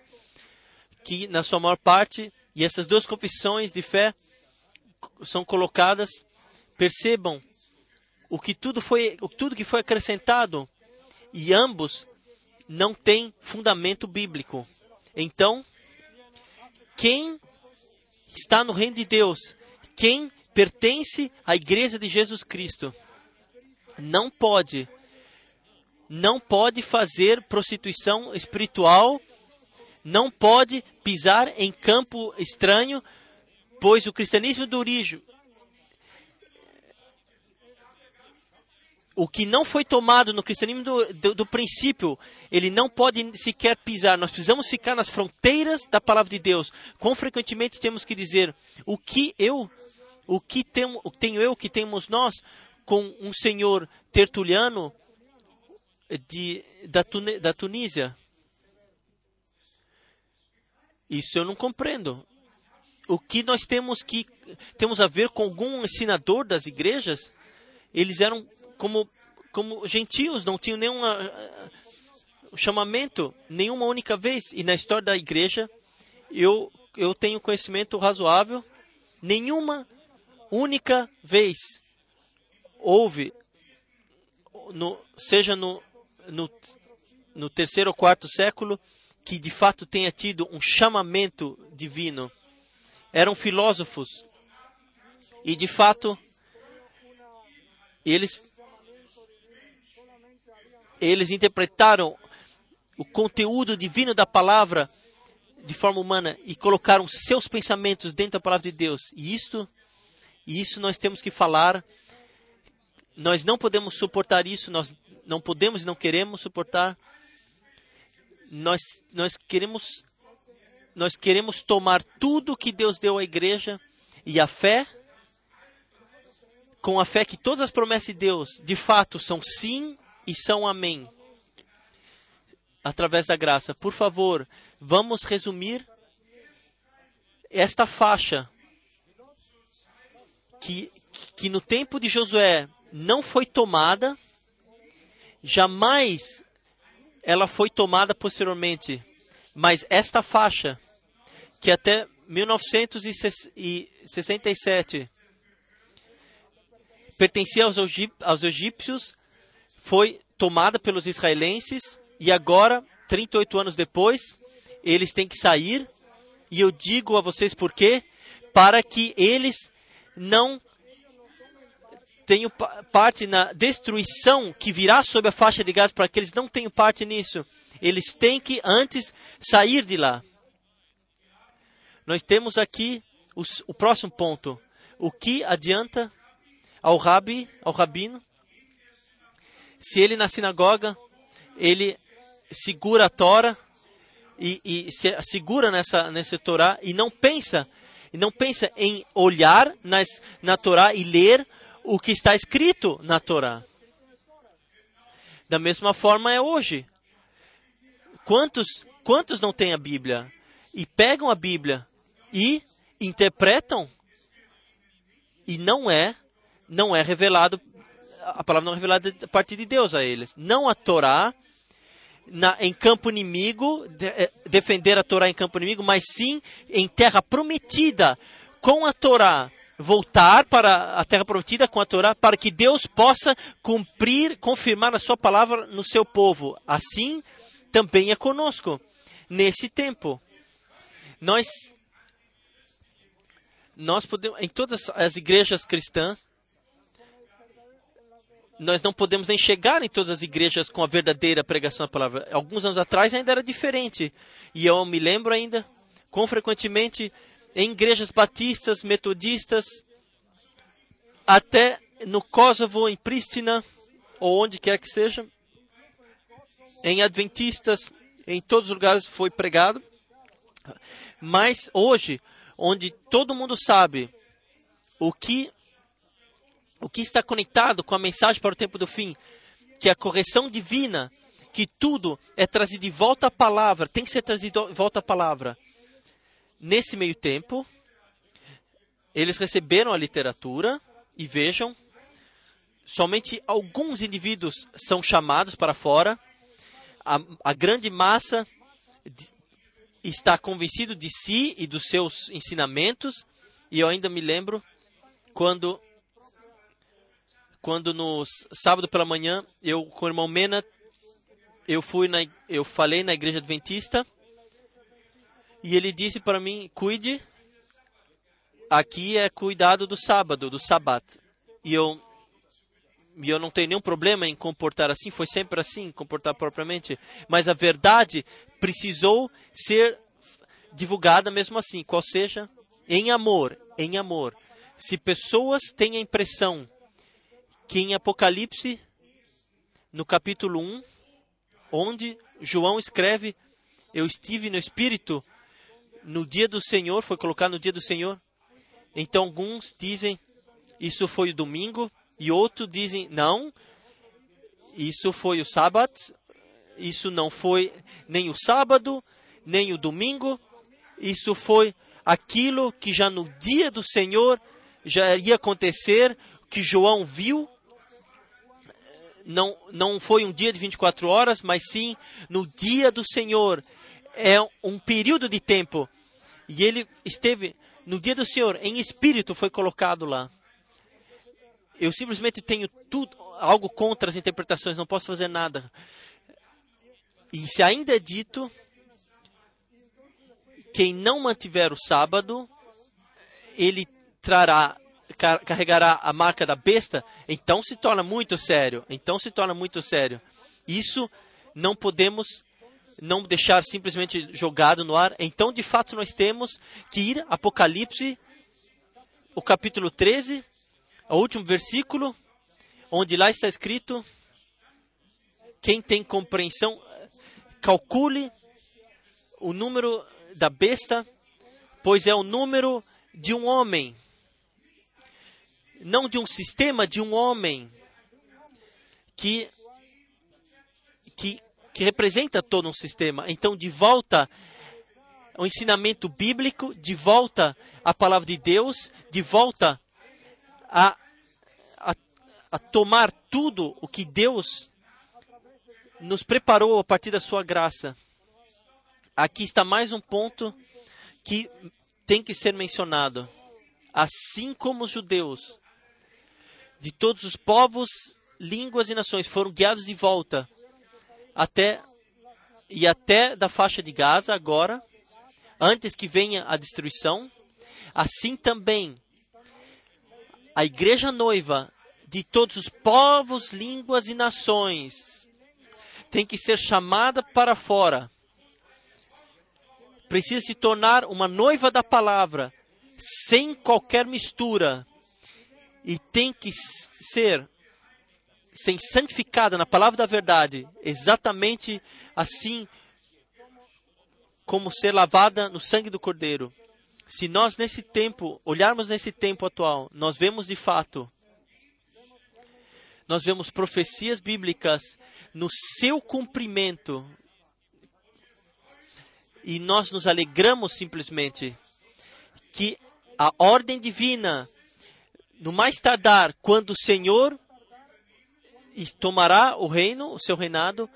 A: que na sua maior parte e essas duas confissões de fé são colocadas, percebam o que tudo foi, o tudo que foi acrescentado e ambos não têm fundamento bíblico. Então, quem está no reino de Deus, quem pertence à igreja de Jesus Cristo, não pode não pode fazer prostituição espiritual, não pode pisar em campo estranho, pois o cristianismo do origem o que não foi tomado no cristianismo do, do, do, princípio, ele não pode sequer pisar. Nós precisamos ficar nas fronteiras da palavra de Deus. Quão frequentemente temos que dizer o que eu, o que tenho, tenho eu, o que temos nós com um senhor tertuliano de, da, Tune, da Tunísia? Isso eu não compreendo. O que nós temos que temos a ver com algum ensinador das igrejas? Eles eram como, como gentios, não tinham nenhum uh, chamamento, nenhuma única vez. E na história da igreja, eu, eu tenho conhecimento razoável, nenhuma única vez houve, no, seja no, no, no terceiro ou quarto século, que de fato tenha tido um chamamento divino. Eram filósofos e de fato eles eles interpretaram o conteúdo divino da palavra de forma humana e colocaram seus pensamentos dentro da palavra de Deus. E isto, isso nós temos que falar. Nós não podemos suportar isso, nós não podemos e não queremos suportar. Nós, nós queremos nós queremos tomar tudo que Deus deu à igreja e a fé com a fé que todas as promessas de Deus de fato são sim e são amém. Através da graça. Por favor, vamos resumir esta faixa que, que no tempo de Josué não foi tomada, jamais ela foi tomada posteriormente, mas esta faixa, que até 1967 pertencia aos, egípcios, foi tomada pelos israelenses e agora, 38 anos depois, eles têm que sair. E eu digo a vocês por quê? Para que eles não tenham parte na destruição que virá sobre a faixa de gás, para que eles não tenham parte nisso. Eles têm que antes sair de lá. Nós temos aqui os, o próximo ponto. O que adianta ao rabi, ao rabino, se ele na sinagoga, ele segura a Tora e, e se segura nessa, nessa Torá e não pensa, e não pensa em olhar nas, na Torá e ler o que está escrito na Torá. Da mesma forma é hoje. Quantos, quantos não têm a Bíblia e pegam a Bíblia e interpretam e não é não é revelado a palavra não é revelada a partir de Deus a eles. Não a Torá na, em campo inimigo, de, eh, defender a Torá em campo inimigo, mas sim em terra prometida, com a Torá. Voltar para a terra prometida com a Torá, para que Deus possa cumprir, confirmar a sua palavra no seu povo. Assim também é conosco, nesse tempo. Nós, nós podemos, em todas as igrejas cristãs, nós não podemos nem chegar em todas as igrejas com a verdadeira pregação da palavra. Alguns anos atrás ainda era diferente. E eu me lembro ainda, com frequentemente, em igrejas batistas, metodistas, até no Kosovo, em Pristina, ou onde quer que seja, em adventistas, em todos os lugares foi pregado. Mas hoje, onde todo mundo sabe o que o que está conectado com a mensagem para o tempo do fim, que é a correção divina, que tudo é trazido de volta à palavra, tem que ser trazido de volta à palavra. Nesse meio tempo, eles receberam a literatura e vejam, somente alguns indivíduos são chamados para fora, a, a grande massa está convencido de si e dos seus ensinamentos, e eu ainda me lembro quando quando no sábado pela manhã eu com o irmão Mena eu fui na eu falei na igreja adventista e ele disse para mim cuide aqui é cuidado do sábado do sabat. E eu e eu não tenho nenhum problema em comportar assim foi sempre assim comportar propriamente mas a verdade precisou ser divulgada mesmo assim qual seja em amor em amor. Se pessoas têm a impressão que em Apocalipse, no capítulo 1, onde João escreve: Eu estive no Espírito no dia do Senhor, foi colocado no dia do Senhor. Então alguns dizem: Isso foi o domingo, e outros dizem: Não, isso foi o sábado, isso não foi nem o sábado, nem o domingo, isso foi aquilo que já no dia do Senhor já ia acontecer, que João viu não, não foi um dia de 24 horas, mas sim no dia do Senhor. É um período de tempo. E ele esteve no dia do Senhor, em espírito, foi colocado lá. Eu simplesmente tenho tudo, algo contra as interpretações, não posso fazer nada. E se ainda é dito, quem não mantiver o sábado, ele trará carregará a marca da besta, então se torna muito sério. Então se torna muito sério. Isso não podemos não deixar simplesmente jogado no ar. Então, de fato, nós temos que ir Apocalipse, o capítulo 13, o último versículo, onde lá está escrito: quem tem compreensão, calcule o número da besta, pois é o número de um homem não de um sistema, de um homem que, que, que representa todo um sistema. Então, de volta ao ensinamento bíblico, de volta à palavra de Deus, de volta a, a, a tomar tudo o que Deus nos preparou a partir da sua graça. Aqui está mais um ponto que tem que ser mencionado. Assim como os judeus de todos os povos, línguas e nações foram guiados de volta até e até da faixa de Gaza agora, antes que venha a destruição. Assim também a igreja noiva de todos os povos, línguas e nações tem que ser chamada para fora. Precisa se tornar uma noiva da palavra, sem qualquer mistura, e tem que ser ser santificada na palavra da verdade, exatamente assim como ser lavada no sangue do Cordeiro. Se nós nesse tempo, olharmos nesse tempo atual, nós vemos de fato nós vemos profecias bíblicas no seu cumprimento. E nós nos alegramos simplesmente que a ordem divina no mais tardar, quando o Senhor tomará o reino, o seu reinado,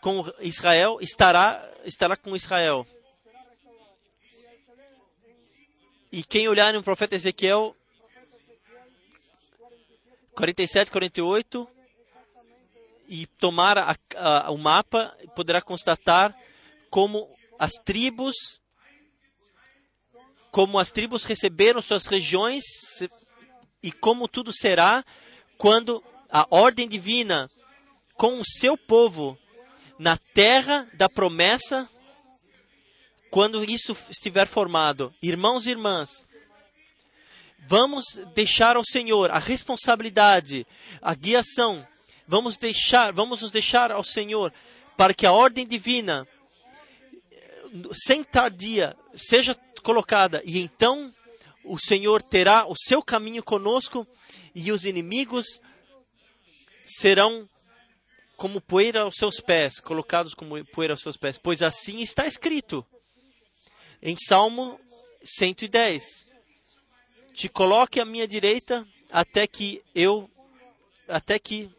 A: com Israel, estará, estará com Israel. E quem olhar no profeta Ezequiel 47, 48 e tomar a, a, o mapa, poderá constatar como as tribos, como as tribos receberam suas regiões e como tudo será quando a ordem divina com o seu povo na terra da promessa, quando isso estiver formado. Irmãos e irmãs, vamos deixar ao Senhor a responsabilidade, a guiação. Vamos deixar, vamos nos deixar ao Senhor para que a ordem divina sem tardia seja colocada e então o Senhor terá o seu caminho conosco e os inimigos serão como poeira aos seus pés, colocados como poeira aos seus pés, pois assim está escrito em Salmo 110. Te coloque à minha direita até que eu até que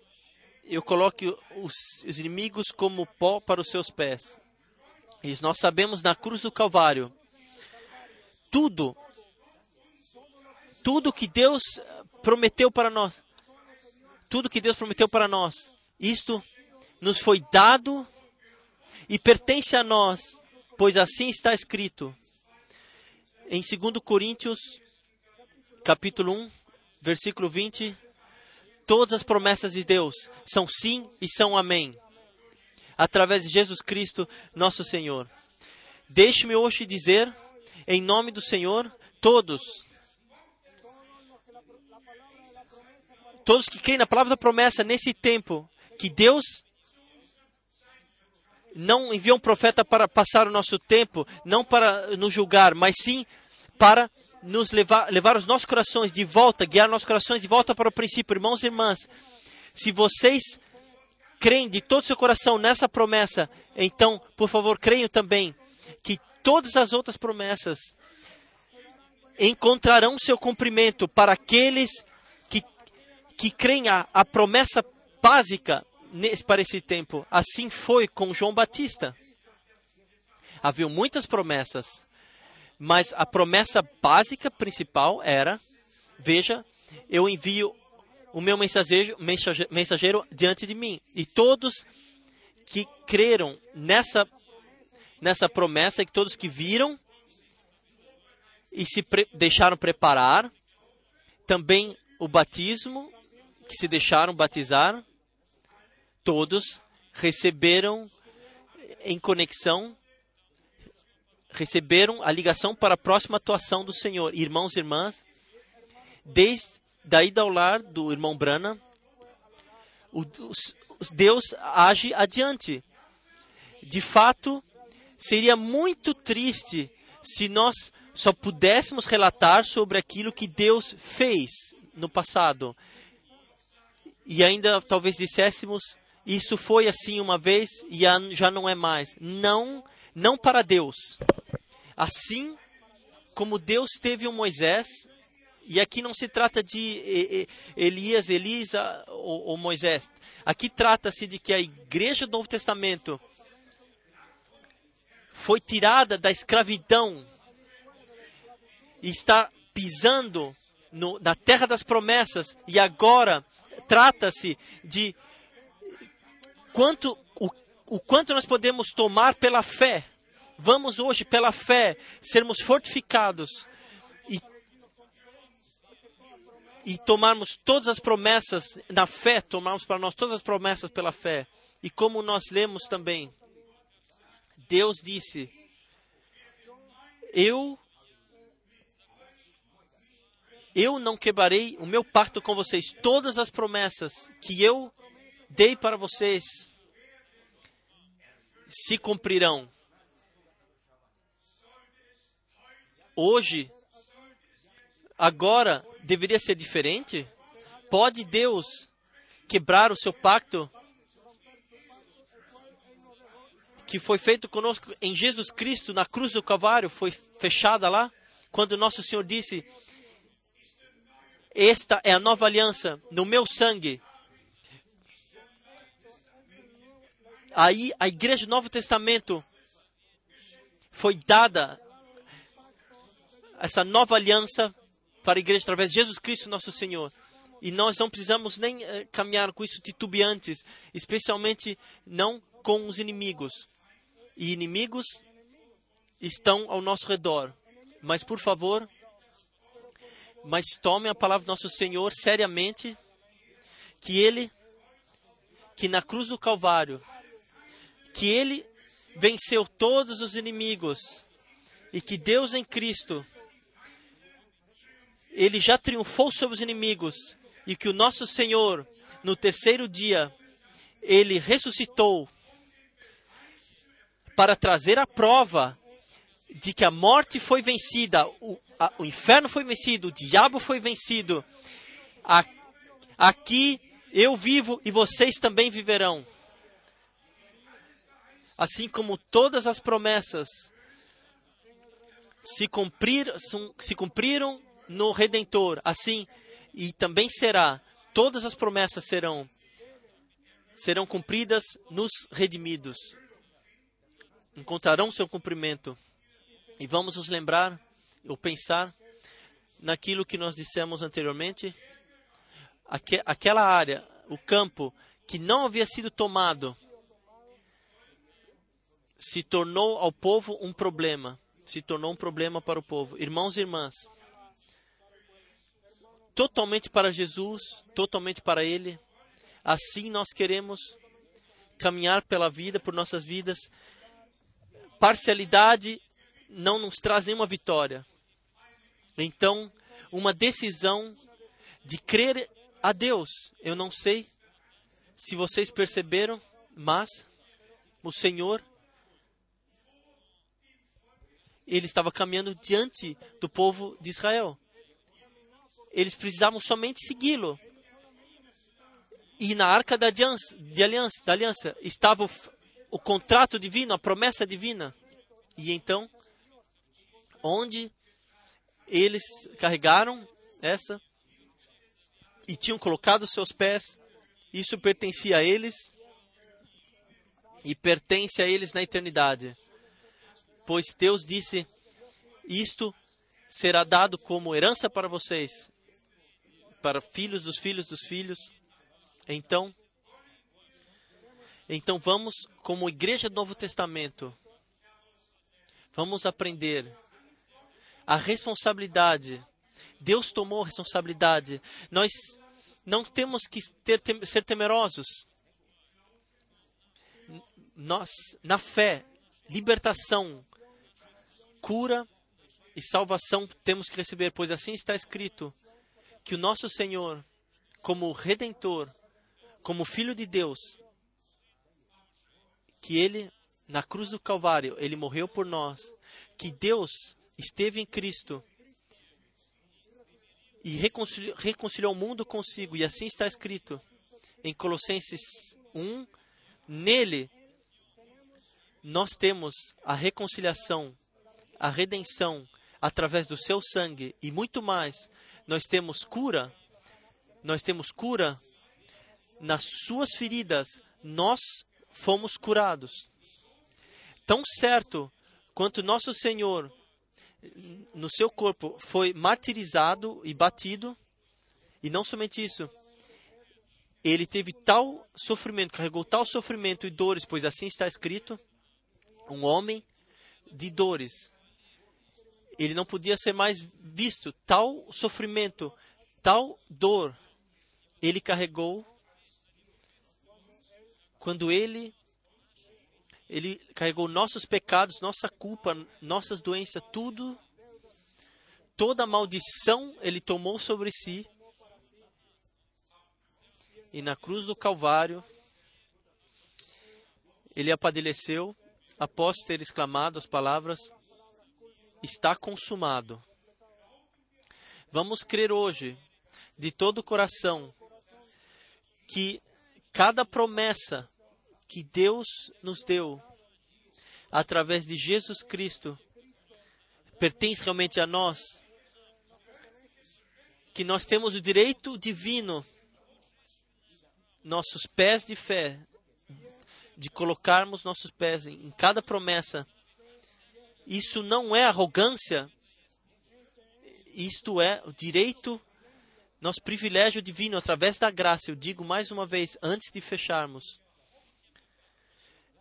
A: eu coloque os, os inimigos como pó para os seus pés. E nós sabemos na cruz do Calvário, tudo, tudo que Deus prometeu para nós, tudo que Deus prometeu para nós, isto nos foi dado e pertence a nós, pois assim está escrito. Em 2 Coríntios, capítulo 1, versículo 20, todas as promessas de Deus são sim e são amém através de Jesus Cristo, nosso Senhor. Deixe-me hoje dizer, em nome do Senhor, todos, todos que creem na palavra da promessa nesse tempo, que Deus não enviou um profeta para passar o nosso tempo, não para nos julgar, mas sim para nos levar, levar os nossos corações de volta, guiar nossos corações de volta para o princípio. Irmãos e irmãs, se vocês creem de todo o seu coração nessa promessa, então, por favor, creiam também que todas as outras promessas encontrarão seu cumprimento para aqueles que, que creem a, a promessa básica nesse, para esse tempo. Assim foi com João Batista. Havia muitas promessas, mas a promessa básica principal era: veja, eu envio o meu mensageiro, mensageiro diante de mim. E todos que creram nessa, nessa promessa, e todos que viram e se pre deixaram preparar, também o batismo, que se deixaram batizar, todos receberam em conexão, receberam a ligação para a próxima atuação do Senhor. Irmãos e irmãs, desde da ida ao lar do irmão Brana, o, Deus age adiante. De fato, seria muito triste se nós só pudéssemos relatar sobre aquilo que Deus fez no passado. E ainda talvez disséssemos, isso foi assim uma vez e já não é mais. Não, não para Deus. Assim como Deus teve um Moisés e aqui não se trata de Elias, Elisa ou, ou Moisés. Aqui trata-se de que a igreja do Novo Testamento foi tirada da escravidão e está pisando no, na terra das promessas e agora trata-se de quanto o, o quanto nós podemos tomar pela fé. Vamos hoje pela fé sermos fortificados e tomarmos todas as promessas na fé, tomarmos para nós todas as promessas pela fé. E como nós lemos também, Deus disse: Eu eu não quebrarei o meu pacto com vocês. Todas as promessas que eu dei para vocês se cumprirão. Hoje, agora, deveria ser diferente? Pode Deus quebrar o seu pacto que foi feito conosco em Jesus Cristo na cruz do Calvário, foi fechada lá, quando nosso Senhor disse: Esta é a nova aliança no meu sangue. Aí a igreja do Novo Testamento foi dada essa nova aliança para a igreja através de Jesus Cristo, nosso Senhor. E nós não precisamos nem eh, caminhar com isso titubeantes, especialmente não com os inimigos. E inimigos estão ao nosso redor. Mas, por favor, mas tome a palavra do nosso Senhor seriamente, que Ele, que na cruz do Calvário, que Ele venceu todos os inimigos e que Deus em Cristo ele já triunfou sobre os inimigos e que o nosso Senhor, no terceiro dia, ele ressuscitou para trazer a prova de que a morte foi vencida, o, a, o inferno foi vencido, o diabo foi vencido. A, aqui eu vivo e vocês também viverão. Assim como todas as promessas se, cumprir, se cumpriram no Redentor, assim e também será. Todas as promessas serão serão cumpridas nos redimidos. Encontrarão seu cumprimento. E vamos nos lembrar ou pensar naquilo que nós dissemos anteriormente, aquela área, o campo que não havia sido tomado, se tornou ao povo um problema, se tornou um problema para o povo. Irmãos e irmãs, totalmente para Jesus, totalmente para Ele, assim nós queremos caminhar pela vida, por nossas vidas. Parcialidade não nos traz nenhuma vitória. Então, uma decisão de crer a Deus. Eu não sei se vocês perceberam, mas o Senhor ele estava caminhando diante do povo de Israel. Eles precisavam somente segui-lo. E na arca da aliança, de aliança, da aliança estava o, o contrato divino, a promessa divina. E então onde eles carregaram essa e tinham colocado seus pés. Isso pertencia a eles e pertence a eles na eternidade. Pois Deus disse: Isto será dado como herança para vocês, para filhos dos filhos dos filhos. Então, então vamos, como igreja do Novo Testamento, vamos aprender a responsabilidade. Deus tomou a responsabilidade. Nós não temos que ter, ser temerosos. Nós, na fé, libertação, cura e salvação temos que receber, pois assim está escrito que o nosso Senhor, como redentor, como filho de Deus, que ele na cruz do Calvário, ele morreu por nós, que Deus esteve em Cristo e reconciliou, reconciliou o mundo consigo, e assim está escrito em Colossenses 1: nele nós temos a reconciliação, a redenção através do seu sangue e muito mais. Nós temos cura, nós temos cura nas suas feridas, nós fomos curados. Tão certo quanto nosso Senhor no seu corpo foi martirizado e batido, e não somente isso, ele teve tal sofrimento, carregou tal sofrimento e dores, pois assim está escrito, um homem de dores. Ele não podia ser mais visto, tal sofrimento, tal dor, ele carregou quando ele ele carregou nossos pecados, nossa culpa, nossas doenças, tudo. Toda maldição ele tomou sobre si. E na cruz do Calvário, ele apadeceu após ter exclamado as palavras: Está consumado. Vamos crer hoje, de todo o coração, que cada promessa que Deus nos deu através de Jesus Cristo pertence realmente a nós, que nós temos o direito divino, nossos pés de fé, de colocarmos nossos pés em, cada promessa. Isso não é arrogância, isto é o direito, nosso privilégio divino através da graça. Eu digo mais uma vez, antes de fecharmos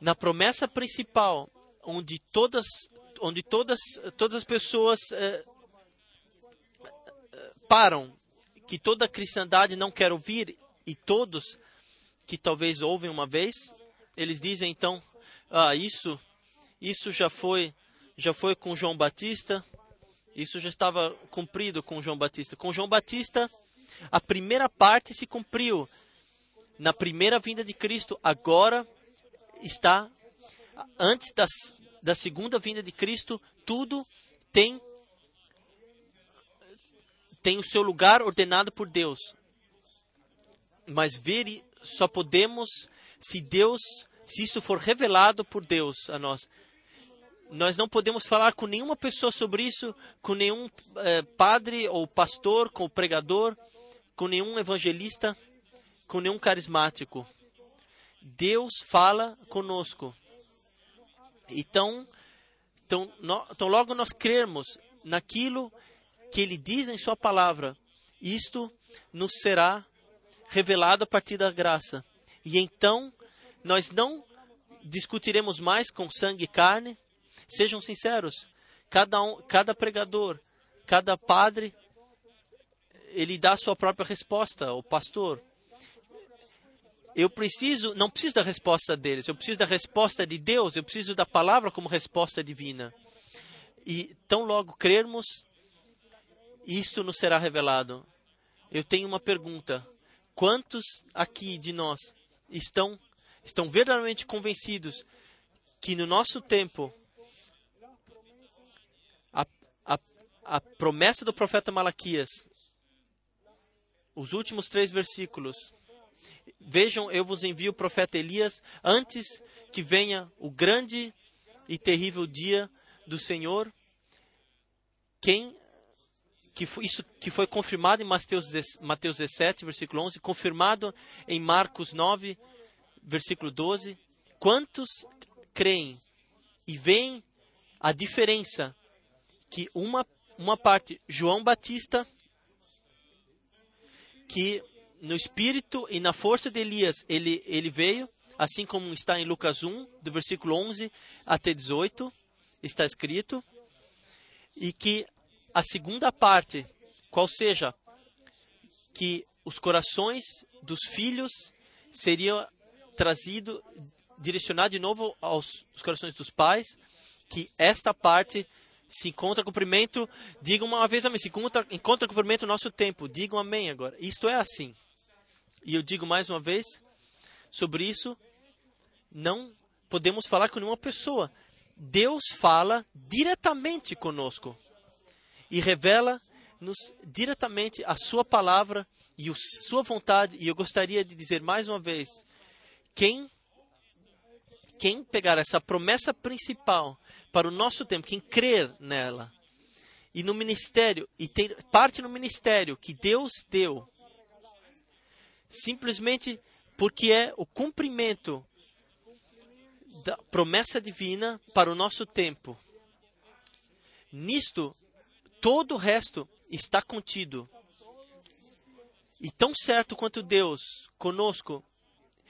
A: na promessa principal, onde todas, onde todas, todas as pessoas eh, eh, param, que toda a cristandade não quer ouvir, e todos que talvez ouvem uma vez, eles dizem então, ah, isso, isso já foi, já foi com João Batista, isso já estava cumprido com João Batista. Com João Batista, a primeira parte se cumpriu na primeira vinda de Cristo. Agora está antes das, da segunda vinda de Cristo, tudo tem tem o seu lugar ordenado por Deus. Mas ver só podemos se Deus, se isso for revelado por Deus a nós. Nós não podemos falar com nenhuma pessoa sobre isso, com nenhum eh, padre ou pastor, com o pregador, com nenhum evangelista, com nenhum carismático. Deus fala conosco. Então, então, no, então logo nós crermos naquilo que Ele diz em Sua palavra, isto nos será revelado a partir da graça. E então nós não discutiremos mais com sangue e carne. Sejam sinceros, cada um, cada pregador, cada padre, ele dá a sua própria resposta, o pastor. Eu preciso, não preciso da resposta deles, eu preciso da resposta de Deus, eu preciso da palavra como resposta divina. E tão logo crermos, isto nos será revelado. Eu tenho uma pergunta: quantos aqui de nós estão estão verdadeiramente convencidos que no nosso tempo a, a, a promessa do profeta Malaquias, os últimos três versículos, Vejam, eu vos envio o profeta Elias antes que venha o grande e terrível dia do Senhor. Quem que foi, isso que foi confirmado em Mateus, Mateus 17, versículo 11, confirmado em Marcos 9, versículo 12. Quantos creem e veem a diferença que uma, uma parte, João Batista, que no espírito e na força de Elias ele, ele veio, assim como está em Lucas 1, do versículo 11 até 18, está escrito, e que a segunda parte, qual seja, que os corações dos filhos seriam trazido, direcionado de novo aos corações dos pais, que esta parte se encontra cumprimento, digam uma vez amém. Se encontra, encontra cumprimento no nosso tempo, digam amém agora. Isto é assim. E eu digo mais uma vez, sobre isso, não podemos falar com nenhuma pessoa. Deus fala diretamente conosco e revela-nos diretamente a sua palavra e a sua vontade. E eu gostaria de dizer mais uma vez: quem, quem pegar essa promessa principal para o nosso tempo, quem crer nela, e no ministério, e ter parte no ministério que Deus deu, simplesmente porque é o cumprimento da promessa divina para o nosso tempo. Nisto, todo o resto está contido. E tão certo quanto Deus conosco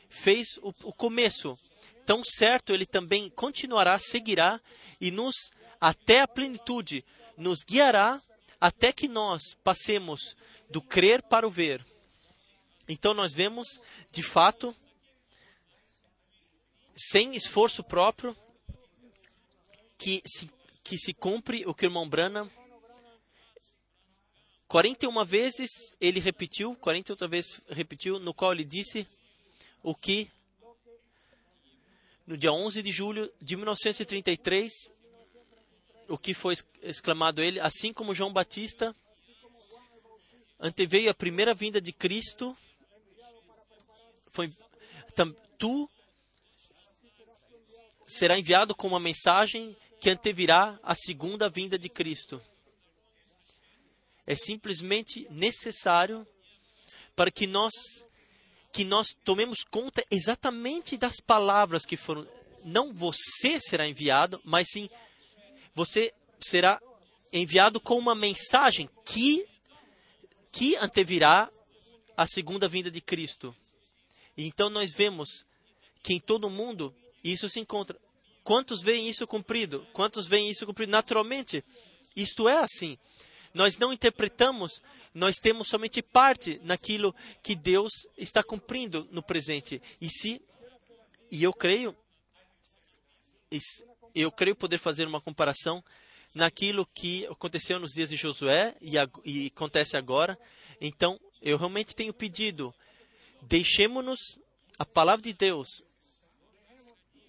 A: fez o, o começo, tão certo Ele também continuará, seguirá e nos, até a plenitude, nos guiará até que nós passemos do crer para o ver. Então nós vemos, de fato, sem esforço próprio, que se, que se cumpre o que o irmão Brana 41 vezes ele repetiu, 48 vezes repetiu, no qual ele disse o que no dia 11 de julho de 1933, o que foi exclamado ele, assim como João Batista anteveio a primeira vinda de Cristo, foi, tu será enviado com uma mensagem que antevirá a segunda vinda de Cristo. É simplesmente necessário para que nós que nós tomemos conta exatamente das palavras que foram não você será enviado, mas sim você será enviado com uma mensagem que que antevirá a segunda vinda de Cristo. Então nós vemos que em todo mundo isso se encontra. Quantos veem isso cumprido? Quantos veem isso cumprido naturalmente? Isto é assim. Nós não interpretamos, nós temos somente parte naquilo que Deus está cumprindo no presente. E se e eu creio eu creio poder fazer uma comparação naquilo que aconteceu nos dias de Josué e, e acontece agora. Então, eu realmente tenho pedido Deixemos-nos a palavra de Deus,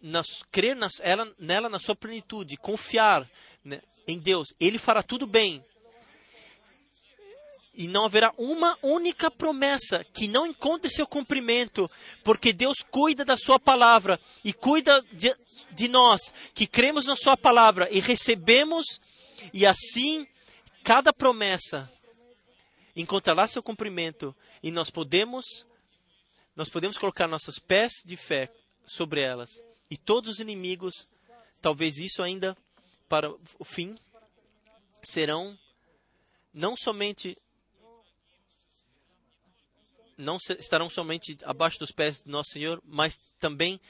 A: nas, crer nas, ela, nela na sua plenitude, confiar né, em Deus, Ele fará tudo bem. E não haverá uma única promessa que não encontre seu cumprimento, porque Deus cuida da Sua palavra e cuida de, de nós, que cremos na Sua palavra e recebemos, e assim cada promessa encontrará seu cumprimento e nós podemos nós podemos colocar nossos pés de fé sobre elas e todos os inimigos talvez isso ainda para o fim serão não somente não estarão somente abaixo dos pés do nosso Senhor, mas também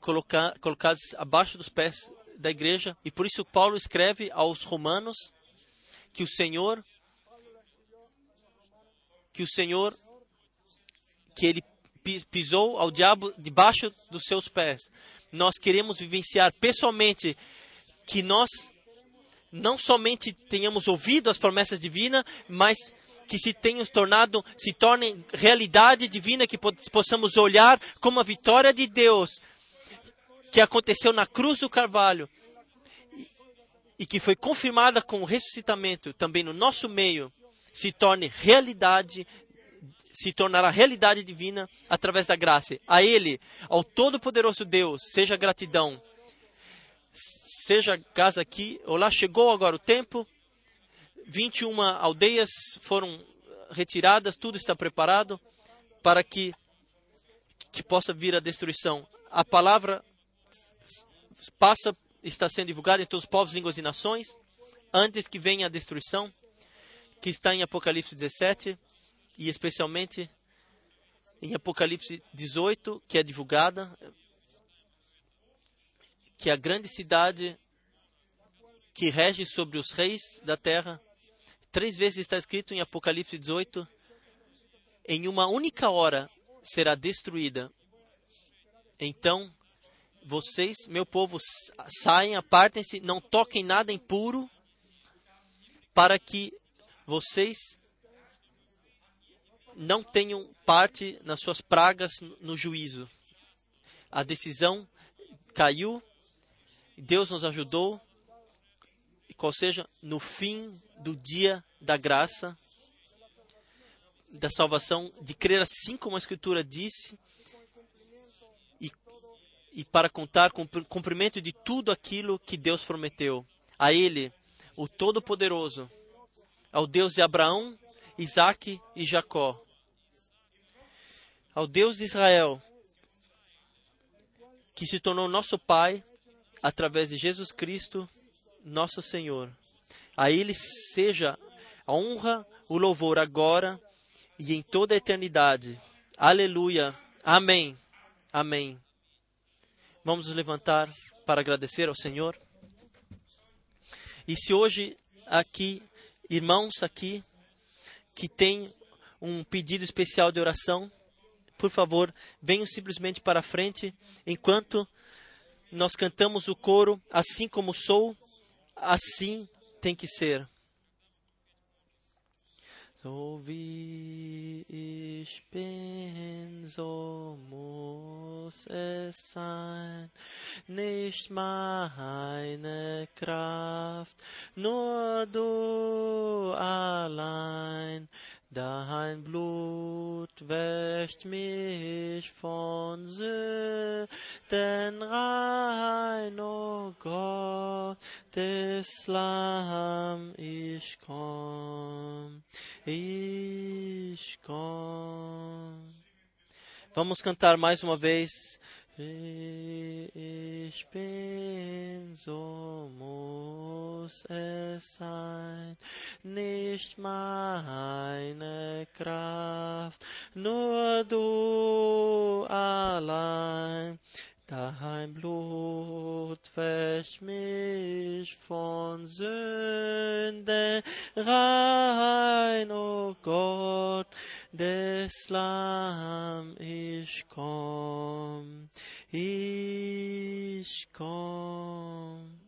A: colocar, colocados abaixo dos pés da igreja. E por isso Paulo escreve aos romanos que o Senhor que o Senhor que ele pisou ao diabo debaixo dos seus pés. Nós queremos vivenciar pessoalmente que nós não somente tenhamos ouvido as promessas divinas, mas que se tenham tornado, se tornem realidade divina, que possamos olhar como a vitória de Deus que aconteceu na cruz do Carvalho e que foi confirmada com o ressuscitamento também no nosso meio, se torne realidade, se tornará realidade divina através da graça. A Ele, ao Todo-Poderoso Deus, seja gratidão. Seja casa aqui, olá, chegou agora o tempo. 21 aldeias foram retiradas, tudo está preparado para que, que possa vir a destruição. A palavra passa está sendo divulgado em todos os povos, línguas e nações, antes que venha a destruição, que está em Apocalipse 17 e especialmente em Apocalipse 18, que é divulgada, que é a grande cidade que rege sobre os reis da terra. Três vezes está escrito em Apocalipse 18: em uma única hora será destruída. Então, vocês, meu povo, saiam, apartem-se, não toquem nada impuro, para que vocês não tenham parte nas suas pragas no juízo. A decisão caiu, Deus nos ajudou, qual seja, no fim do dia da graça, da salvação, de crer assim como a Escritura disse, e para contar com o cumprimento de tudo aquilo que Deus prometeu. A Ele, o Todo-Poderoso, ao Deus de Abraão, Isaac e Jacó, ao Deus de Israel, que se tornou nosso Pai através de Jesus Cristo, nosso Senhor. A Ele seja a honra, o louvor agora e em toda a eternidade. Aleluia. Amém. Amém. Vamos nos levantar para agradecer ao Senhor. E se hoje aqui, irmãos aqui, que têm um pedido especial de oração, por favor, venham simplesmente para a frente enquanto nós cantamos o coro, assim como sou, assim tem que ser. So wie ich bin, so muss es sein, nicht meine Kraft, nur du allein, Dein Blut wäscht mich von Sünden rein, o oh Gott, des Lamm, ich komm, ich komm. Vamos cantar mais uma vez. Ich bin, so muss es sein, nicht meine Kraft, nur du allein. Dein Blut wäscht mich von Sünden rein, o oh Gott, des Lamm, ich komm, ich komm.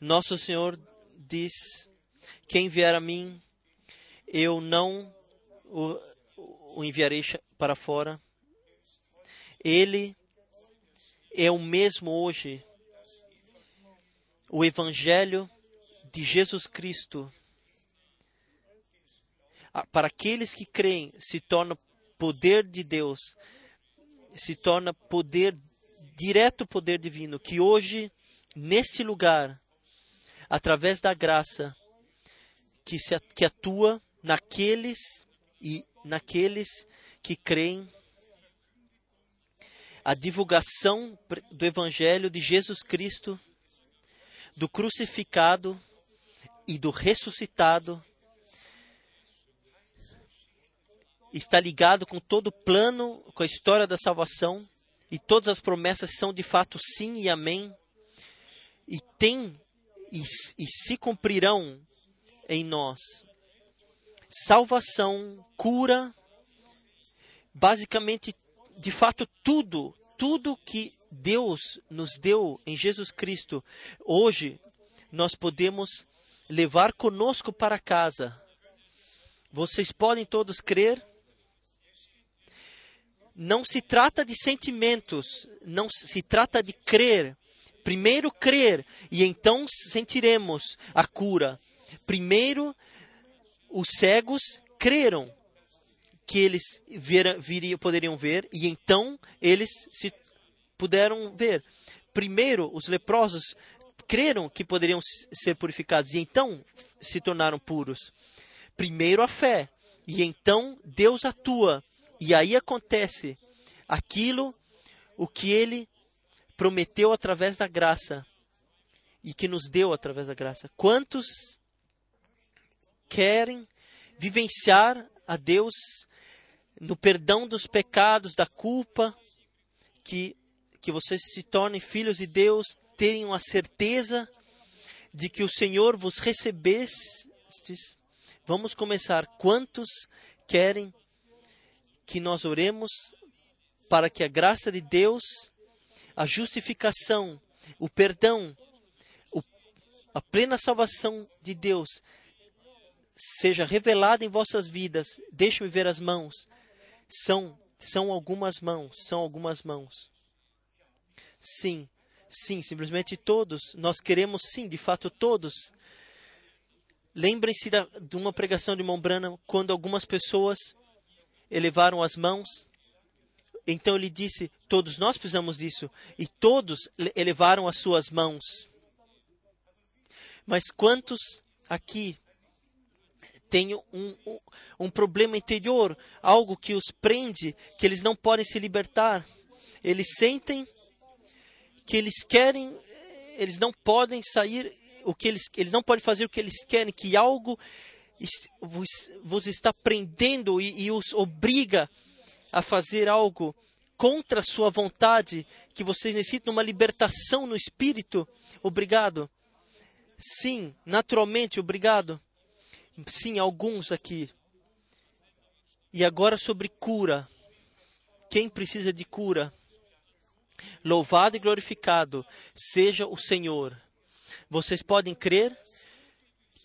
A: Nosso Senhor diz: Quem vier a mim, eu não o, o enviarei para fora ele é o mesmo hoje o Evangelho de Jesus Cristo, para aqueles que creem, se torna poder de Deus, se torna poder, direto poder divino, que hoje, nesse lugar, através da graça, que, se, que atua naqueles e naqueles que creem a divulgação do Evangelho de Jesus Cristo, do crucificado e do ressuscitado, está ligado com todo o plano, com a história da salvação, e todas as promessas são de fato sim e amém, e tem e, e se cumprirão em nós. Salvação, cura, basicamente de fato, tudo, tudo que Deus nos deu em Jesus Cristo, hoje nós podemos levar conosco para casa. Vocês podem todos crer? Não se trata de sentimentos, não se trata de crer. Primeiro crer e então sentiremos a cura. Primeiro os cegos creram que eles vira, viria, poderiam ver, e então eles se puderam ver. Primeiro, os leprosos creram que poderiam ser purificados, e então se tornaram puros. Primeiro a fé, e então Deus atua, e aí acontece aquilo o que ele prometeu através da graça e que nos deu através da graça. Quantos querem vivenciar a Deus no perdão dos pecados, da culpa, que, que vocês se tornem filhos de Deus, tenham a certeza de que o Senhor vos recebesse. Vamos começar. Quantos querem que nós oremos para que a graça de Deus, a justificação, o perdão, o, a plena salvação de Deus seja revelada em vossas vidas? Deixe-me ver as mãos. São, são algumas mãos, são algumas mãos. Sim, sim, simplesmente todos. Nós queremos, sim, de fato, todos. Lembrem-se de uma pregação de Mombrana quando algumas pessoas elevaram as mãos. Então ele disse: Todos nós precisamos disso. E todos elevaram as suas mãos. Mas quantos aqui têm um, um, um problema interior, algo que os prende, que eles não podem se libertar. Eles sentem que eles querem, eles não podem sair, o que eles, eles não podem fazer o que eles querem, que algo vos, vos está prendendo e, e os obriga a fazer algo contra a sua vontade, que vocês necessitam uma libertação no espírito. Obrigado. Sim, naturalmente, obrigado. Sim, alguns aqui. E agora sobre cura. Quem precisa de cura? Louvado e glorificado seja o Senhor. Vocês podem crer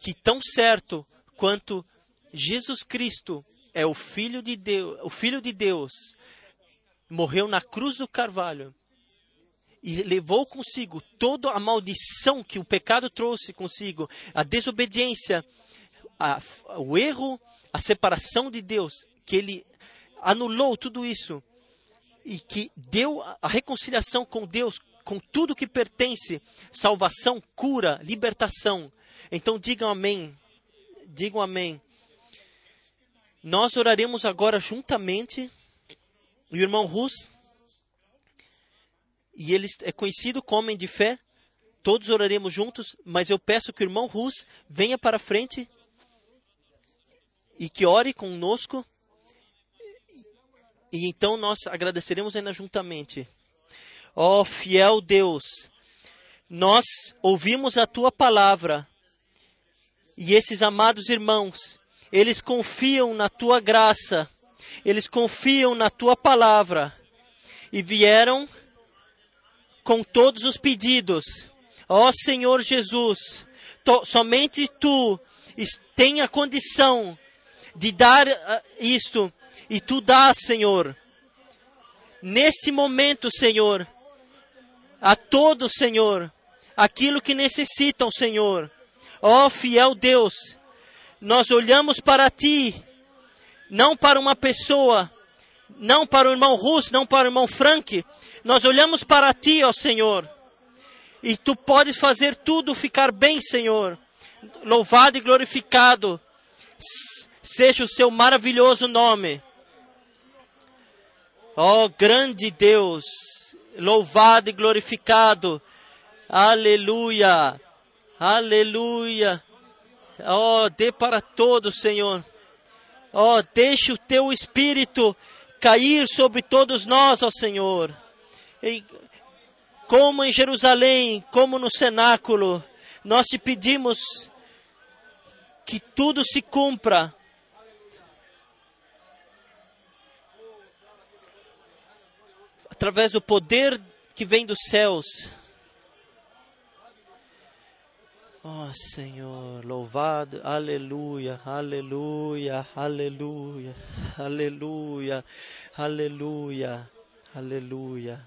A: que tão certo quanto Jesus Cristo é o filho de Deus, o filho de Deus, morreu na cruz do Carvalho e levou consigo toda a maldição que o pecado trouxe consigo, a desobediência, a, o erro, a separação de Deus, que ele anulou tudo isso e que deu a reconciliação com Deus, com tudo que pertence, salvação, cura, libertação. Então digam amém. Digam amém. Nós oraremos agora juntamente. O irmão Rus, e ele é conhecido como homem de fé. Todos oraremos juntos, mas eu peço que o irmão Rus venha para frente e que ore conosco. E então nós agradeceremos ainda juntamente. Ó oh, fiel Deus, nós ouvimos a tua palavra e esses amados irmãos, eles confiam na tua graça, eles confiam na tua palavra e vieram com todos os pedidos. Ó oh, Senhor Jesus, to, somente tu tem a condição de dar uh, isto, e tu dás, Senhor. Nesse momento, Senhor, a todos, Senhor, aquilo que necessitam, Senhor. Ó oh, fiel Deus, nós olhamos para Ti, não para uma pessoa, não para o irmão Russo, não para o irmão Frank, nós olhamos para Ti, ó Senhor, e Tu podes fazer tudo ficar bem, Senhor. Louvado e glorificado seja o Seu maravilhoso nome. Ó oh, grande Deus, louvado e glorificado. Aleluia, aleluia. Ó, oh, dê para todos, Senhor. Ó, oh, deixe o teu espírito cair sobre todos nós, ó Senhor. E, como em Jerusalém, como no cenáculo, nós te pedimos que tudo se cumpra através do poder que vem dos céus. Oh Senhor, louvado, aleluia, aleluia, aleluia, aleluia, aleluia, aleluia,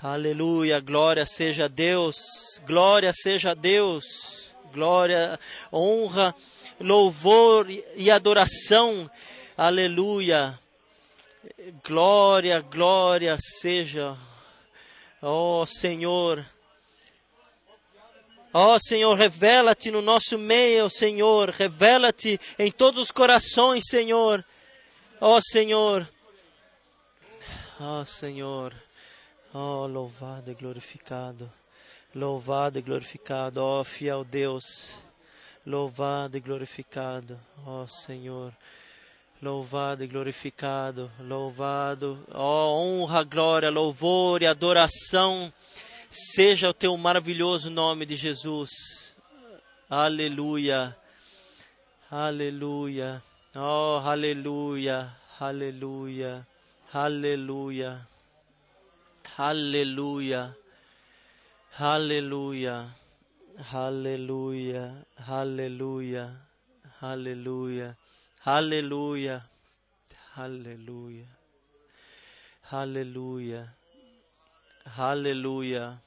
A: aleluia, glória seja a Deus, glória seja a Deus, glória, honra, louvor e adoração, aleluia, Glória, glória seja, oh, Senhor. Ó oh, Senhor, revela-te no nosso meio, Senhor. Revela-te em todos os corações, Senhor. Ó oh, Senhor. Ó Senhor. Ó louvado e glorificado. Louvado e glorificado, ó fiel Deus. Louvado e glorificado, ó Senhor. Louvado e glorificado, louvado, ó honra, glória, louvor e adoração seja o teu maravilhoso nome de Jesus. Aleluia, aleluia, oh, aleluia, aleluia, aleluia, aleluia, aleluia, aleluia, aleluia, aleluia. Aleluia, aleluia, aleluia, aleluia.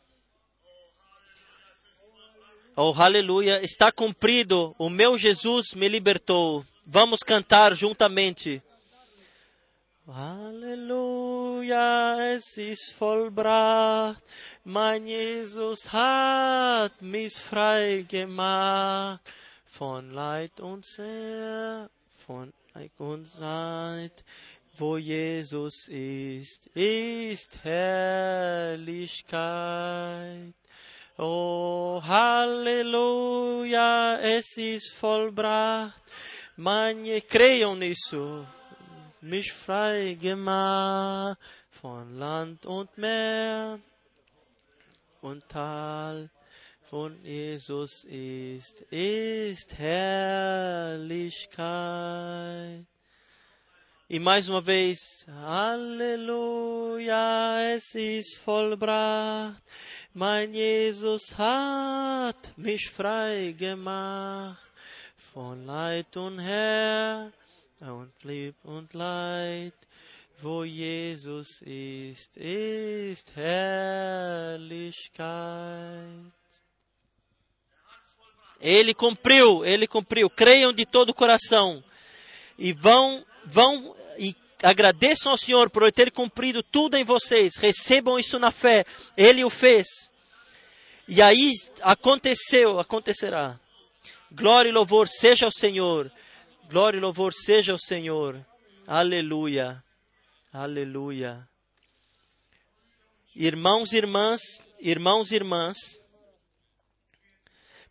A: Oh, aleluia, está cumprido, o meu Jesus me libertou. Vamos cantar juntamente. Aleluia, es ist vollbracht, mein Jesus hat mich frei gemacht von Leid und Sehr von Leib und Leid. Wo Jesus ist, ist Herrlichkeit. Oh, Halleluja, es ist vollbracht. Manche cream nisso, mich frei gemacht von Land und Meer und Tal von Jesus ist, ist Herrlichkeit. E mais uma vez, Halleluja, es ist vollbracht. Mein Jesus hat mich frei gemacht von Leid und Herr und Lieb und Leid. Wo Jesus ist, ist Herrlichkeit. Ele cumpriu, ele cumpriu. Creiam de todo o coração e vão, vão agradeçam ao Senhor por ter cumprido tudo em vocês. Recebam isso na fé. Ele o fez. E aí aconteceu, acontecerá. Glória e louvor seja ao Senhor. Glória e louvor seja ao Senhor. Aleluia. Aleluia. Irmãos e irmãs, irmãos e irmãs,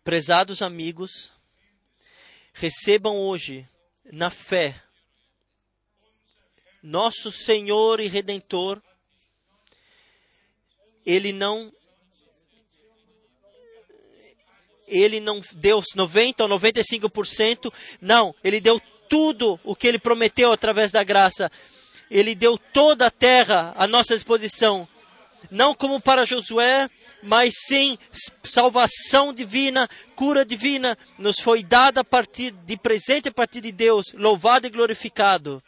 A: Prezados amigos, recebam hoje, na fé, nosso Senhor e Redentor, Ele não ele não deu 90 ou 95%, não, ele deu tudo o que ele prometeu através da graça. Ele deu toda a terra à nossa disposição, não como para Josué, mas sim salvação divina, cura divina, nos foi dada a partir de presente a partir de Deus, louvado e glorificado.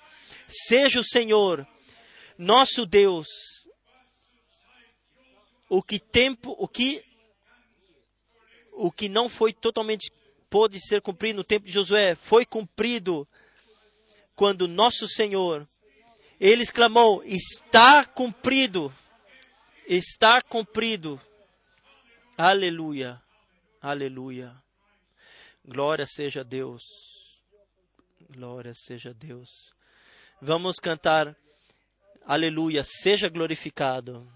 A: Seja o Senhor, nosso Deus. O que tempo, o que o que não foi totalmente pôde ser cumprido no tempo de Josué foi cumprido quando nosso Senhor ele exclamou: Está cumprido, está cumprido. Aleluia, aleluia. Glória seja Deus, glória seja Deus. Vamos cantar, aleluia, seja glorificado.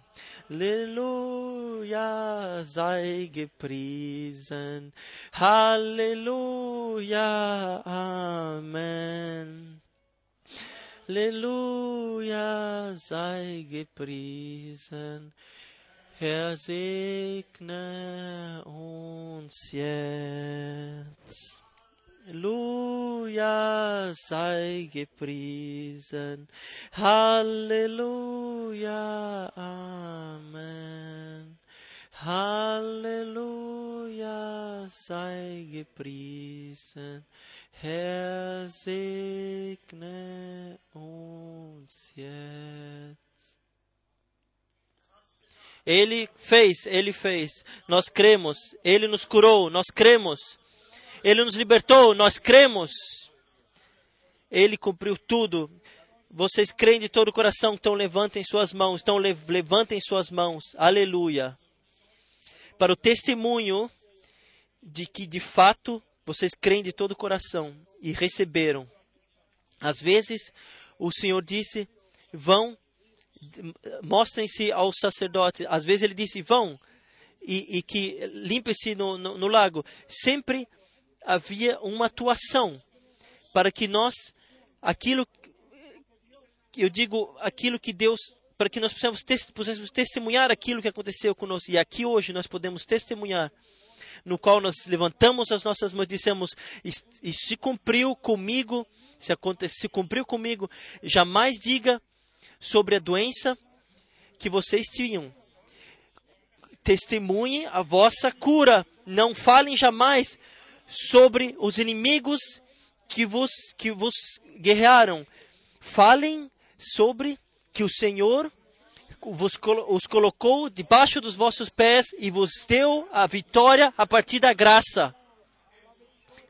A: Halleluja, sei gepriesen. Halleluja, Amen. Halleluja, sei gepriesen. Herr, segne uns jetzt. Halleluja, sei gepriesen. Halleluja, Amen. Halleluja, sei gepriesen. Herr, segne uns jetzt. Ele fez, ele fez. Nós cremos. Ele nos curou, nós cremos. Ele nos libertou, nós cremos. Ele cumpriu tudo. Vocês creem de todo o coração, então levantem suas mãos, então levantem suas mãos. Aleluia. Para o testemunho de que de fato vocês creem de todo o coração e receberam. Às vezes, o Senhor disse: vão, mostrem-se aos sacerdotes. Às vezes, ele disse: vão e, e que limpe-se no, no, no lago. Sempre havia uma atuação para que nós, aquilo, eu digo, aquilo que Deus, para que nós possamos, possamos testemunhar aquilo que aconteceu conosco. E aqui hoje nós podemos testemunhar, no qual nós levantamos as nossas mãos e dissemos, e se cumpriu comigo, se, acontece, se cumpriu comigo, jamais diga sobre a doença que vocês tinham. Testemunhe a vossa cura. Não falem jamais sobre os inimigos que vos, que vos guerrearam. Falem sobre que o Senhor vos, os colocou debaixo dos vossos pés e vos deu a vitória a partir da graça.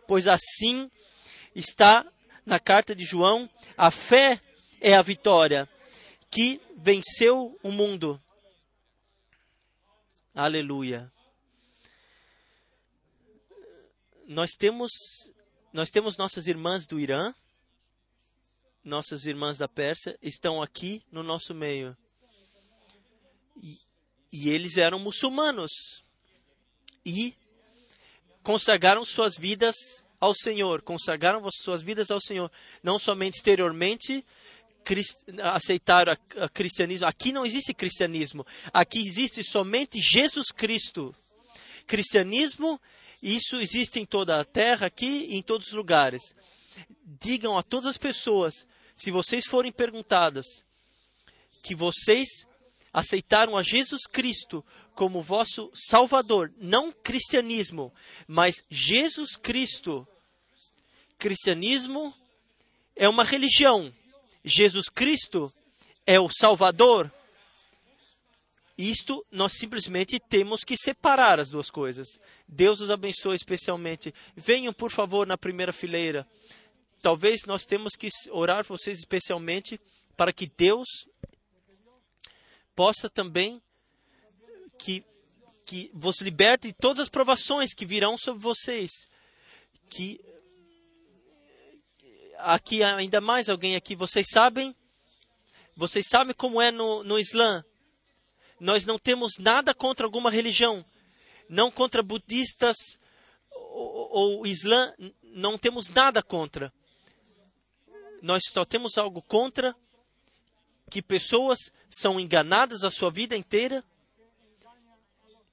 A: Pois assim está na carta de João: a fé é a vitória que venceu o mundo. Aleluia. Nós temos nós temos nossas irmãs do Irã, nossas irmãs da Pérsia estão aqui no nosso meio. E, e eles eram muçulmanos e consagraram suas vidas ao Senhor, consagraram suas vidas ao Senhor, não somente exteriormente aceitaram o cristianismo. Aqui não existe cristianismo, aqui existe somente Jesus Cristo. Cristianismo isso existe em toda a terra, aqui e em todos os lugares. Digam a todas as pessoas, se vocês forem perguntadas, que vocês aceitaram a Jesus Cristo como vosso Salvador, não cristianismo, mas Jesus Cristo. Cristianismo é uma religião, Jesus Cristo é o Salvador. Isto nós simplesmente temos que separar as duas coisas. Deus os abençoe especialmente. Venham, por favor, na primeira fileira. Talvez nós temos que orar vocês especialmente para que Deus possa também que que vos liberte de todas as provações que virão sobre vocês. Que aqui ainda mais alguém aqui, vocês sabem? Vocês sabem como é no, no Islã? Nós não temos nada contra alguma religião, não contra budistas ou, ou Islã, não temos nada contra. Nós só temos algo contra que pessoas são enganadas a sua vida inteira.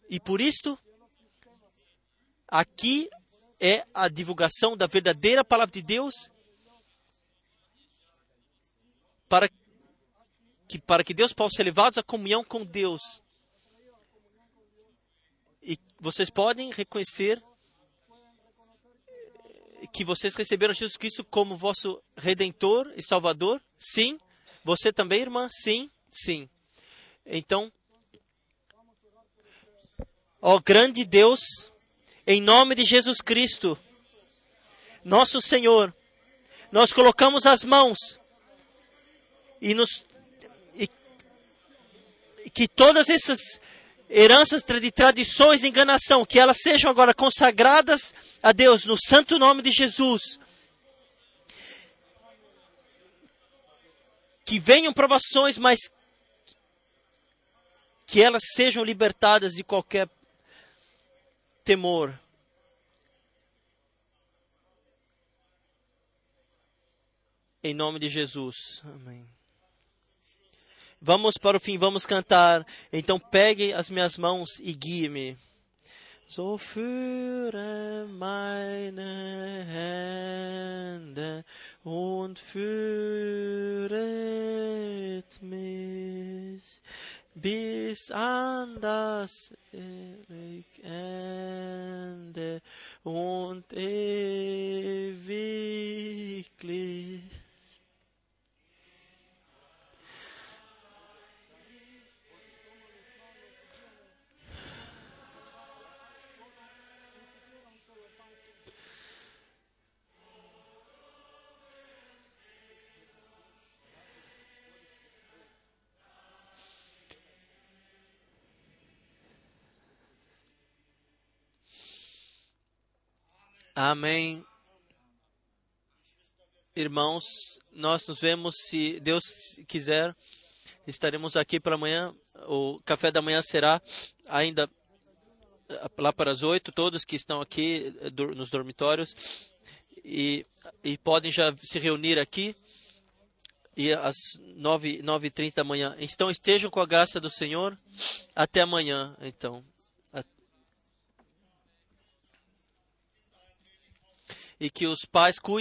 A: E por isto, aqui é a divulgação da verdadeira palavra de Deus para que para que Deus possa ser levados à comunhão com Deus. E vocês podem reconhecer que vocês receberam Jesus Cristo como vosso redentor e salvador? Sim. Você também, irmã? Sim. Sim. Então, ó grande Deus, Em nome de Jesus Cristo, nosso Senhor, nós colocamos as mãos e nos e, que todas essas heranças de tradições de enganação, que elas sejam agora consagradas a Deus no santo nome de Jesus. Que venham provações, mas que elas sejam libertadas de qualquer temor. Em nome de Jesus. Amém. Vamos para o fim, vamos cantar. Então pegue as minhas mãos e guie-me. So führe meine Hände und führet mich bis an das Ende und ewiglich. Amém. Irmãos, nós nos vemos, se Deus quiser, estaremos aqui para amanhã. O café da manhã será ainda eh, lá para as oito, todos que estão aqui eh, nos dormitórios e, e podem já se reunir aqui e às nove nove trinta da manhã. Então estejam com a graça do Senhor até amanhã. Então. E que os pais cuidem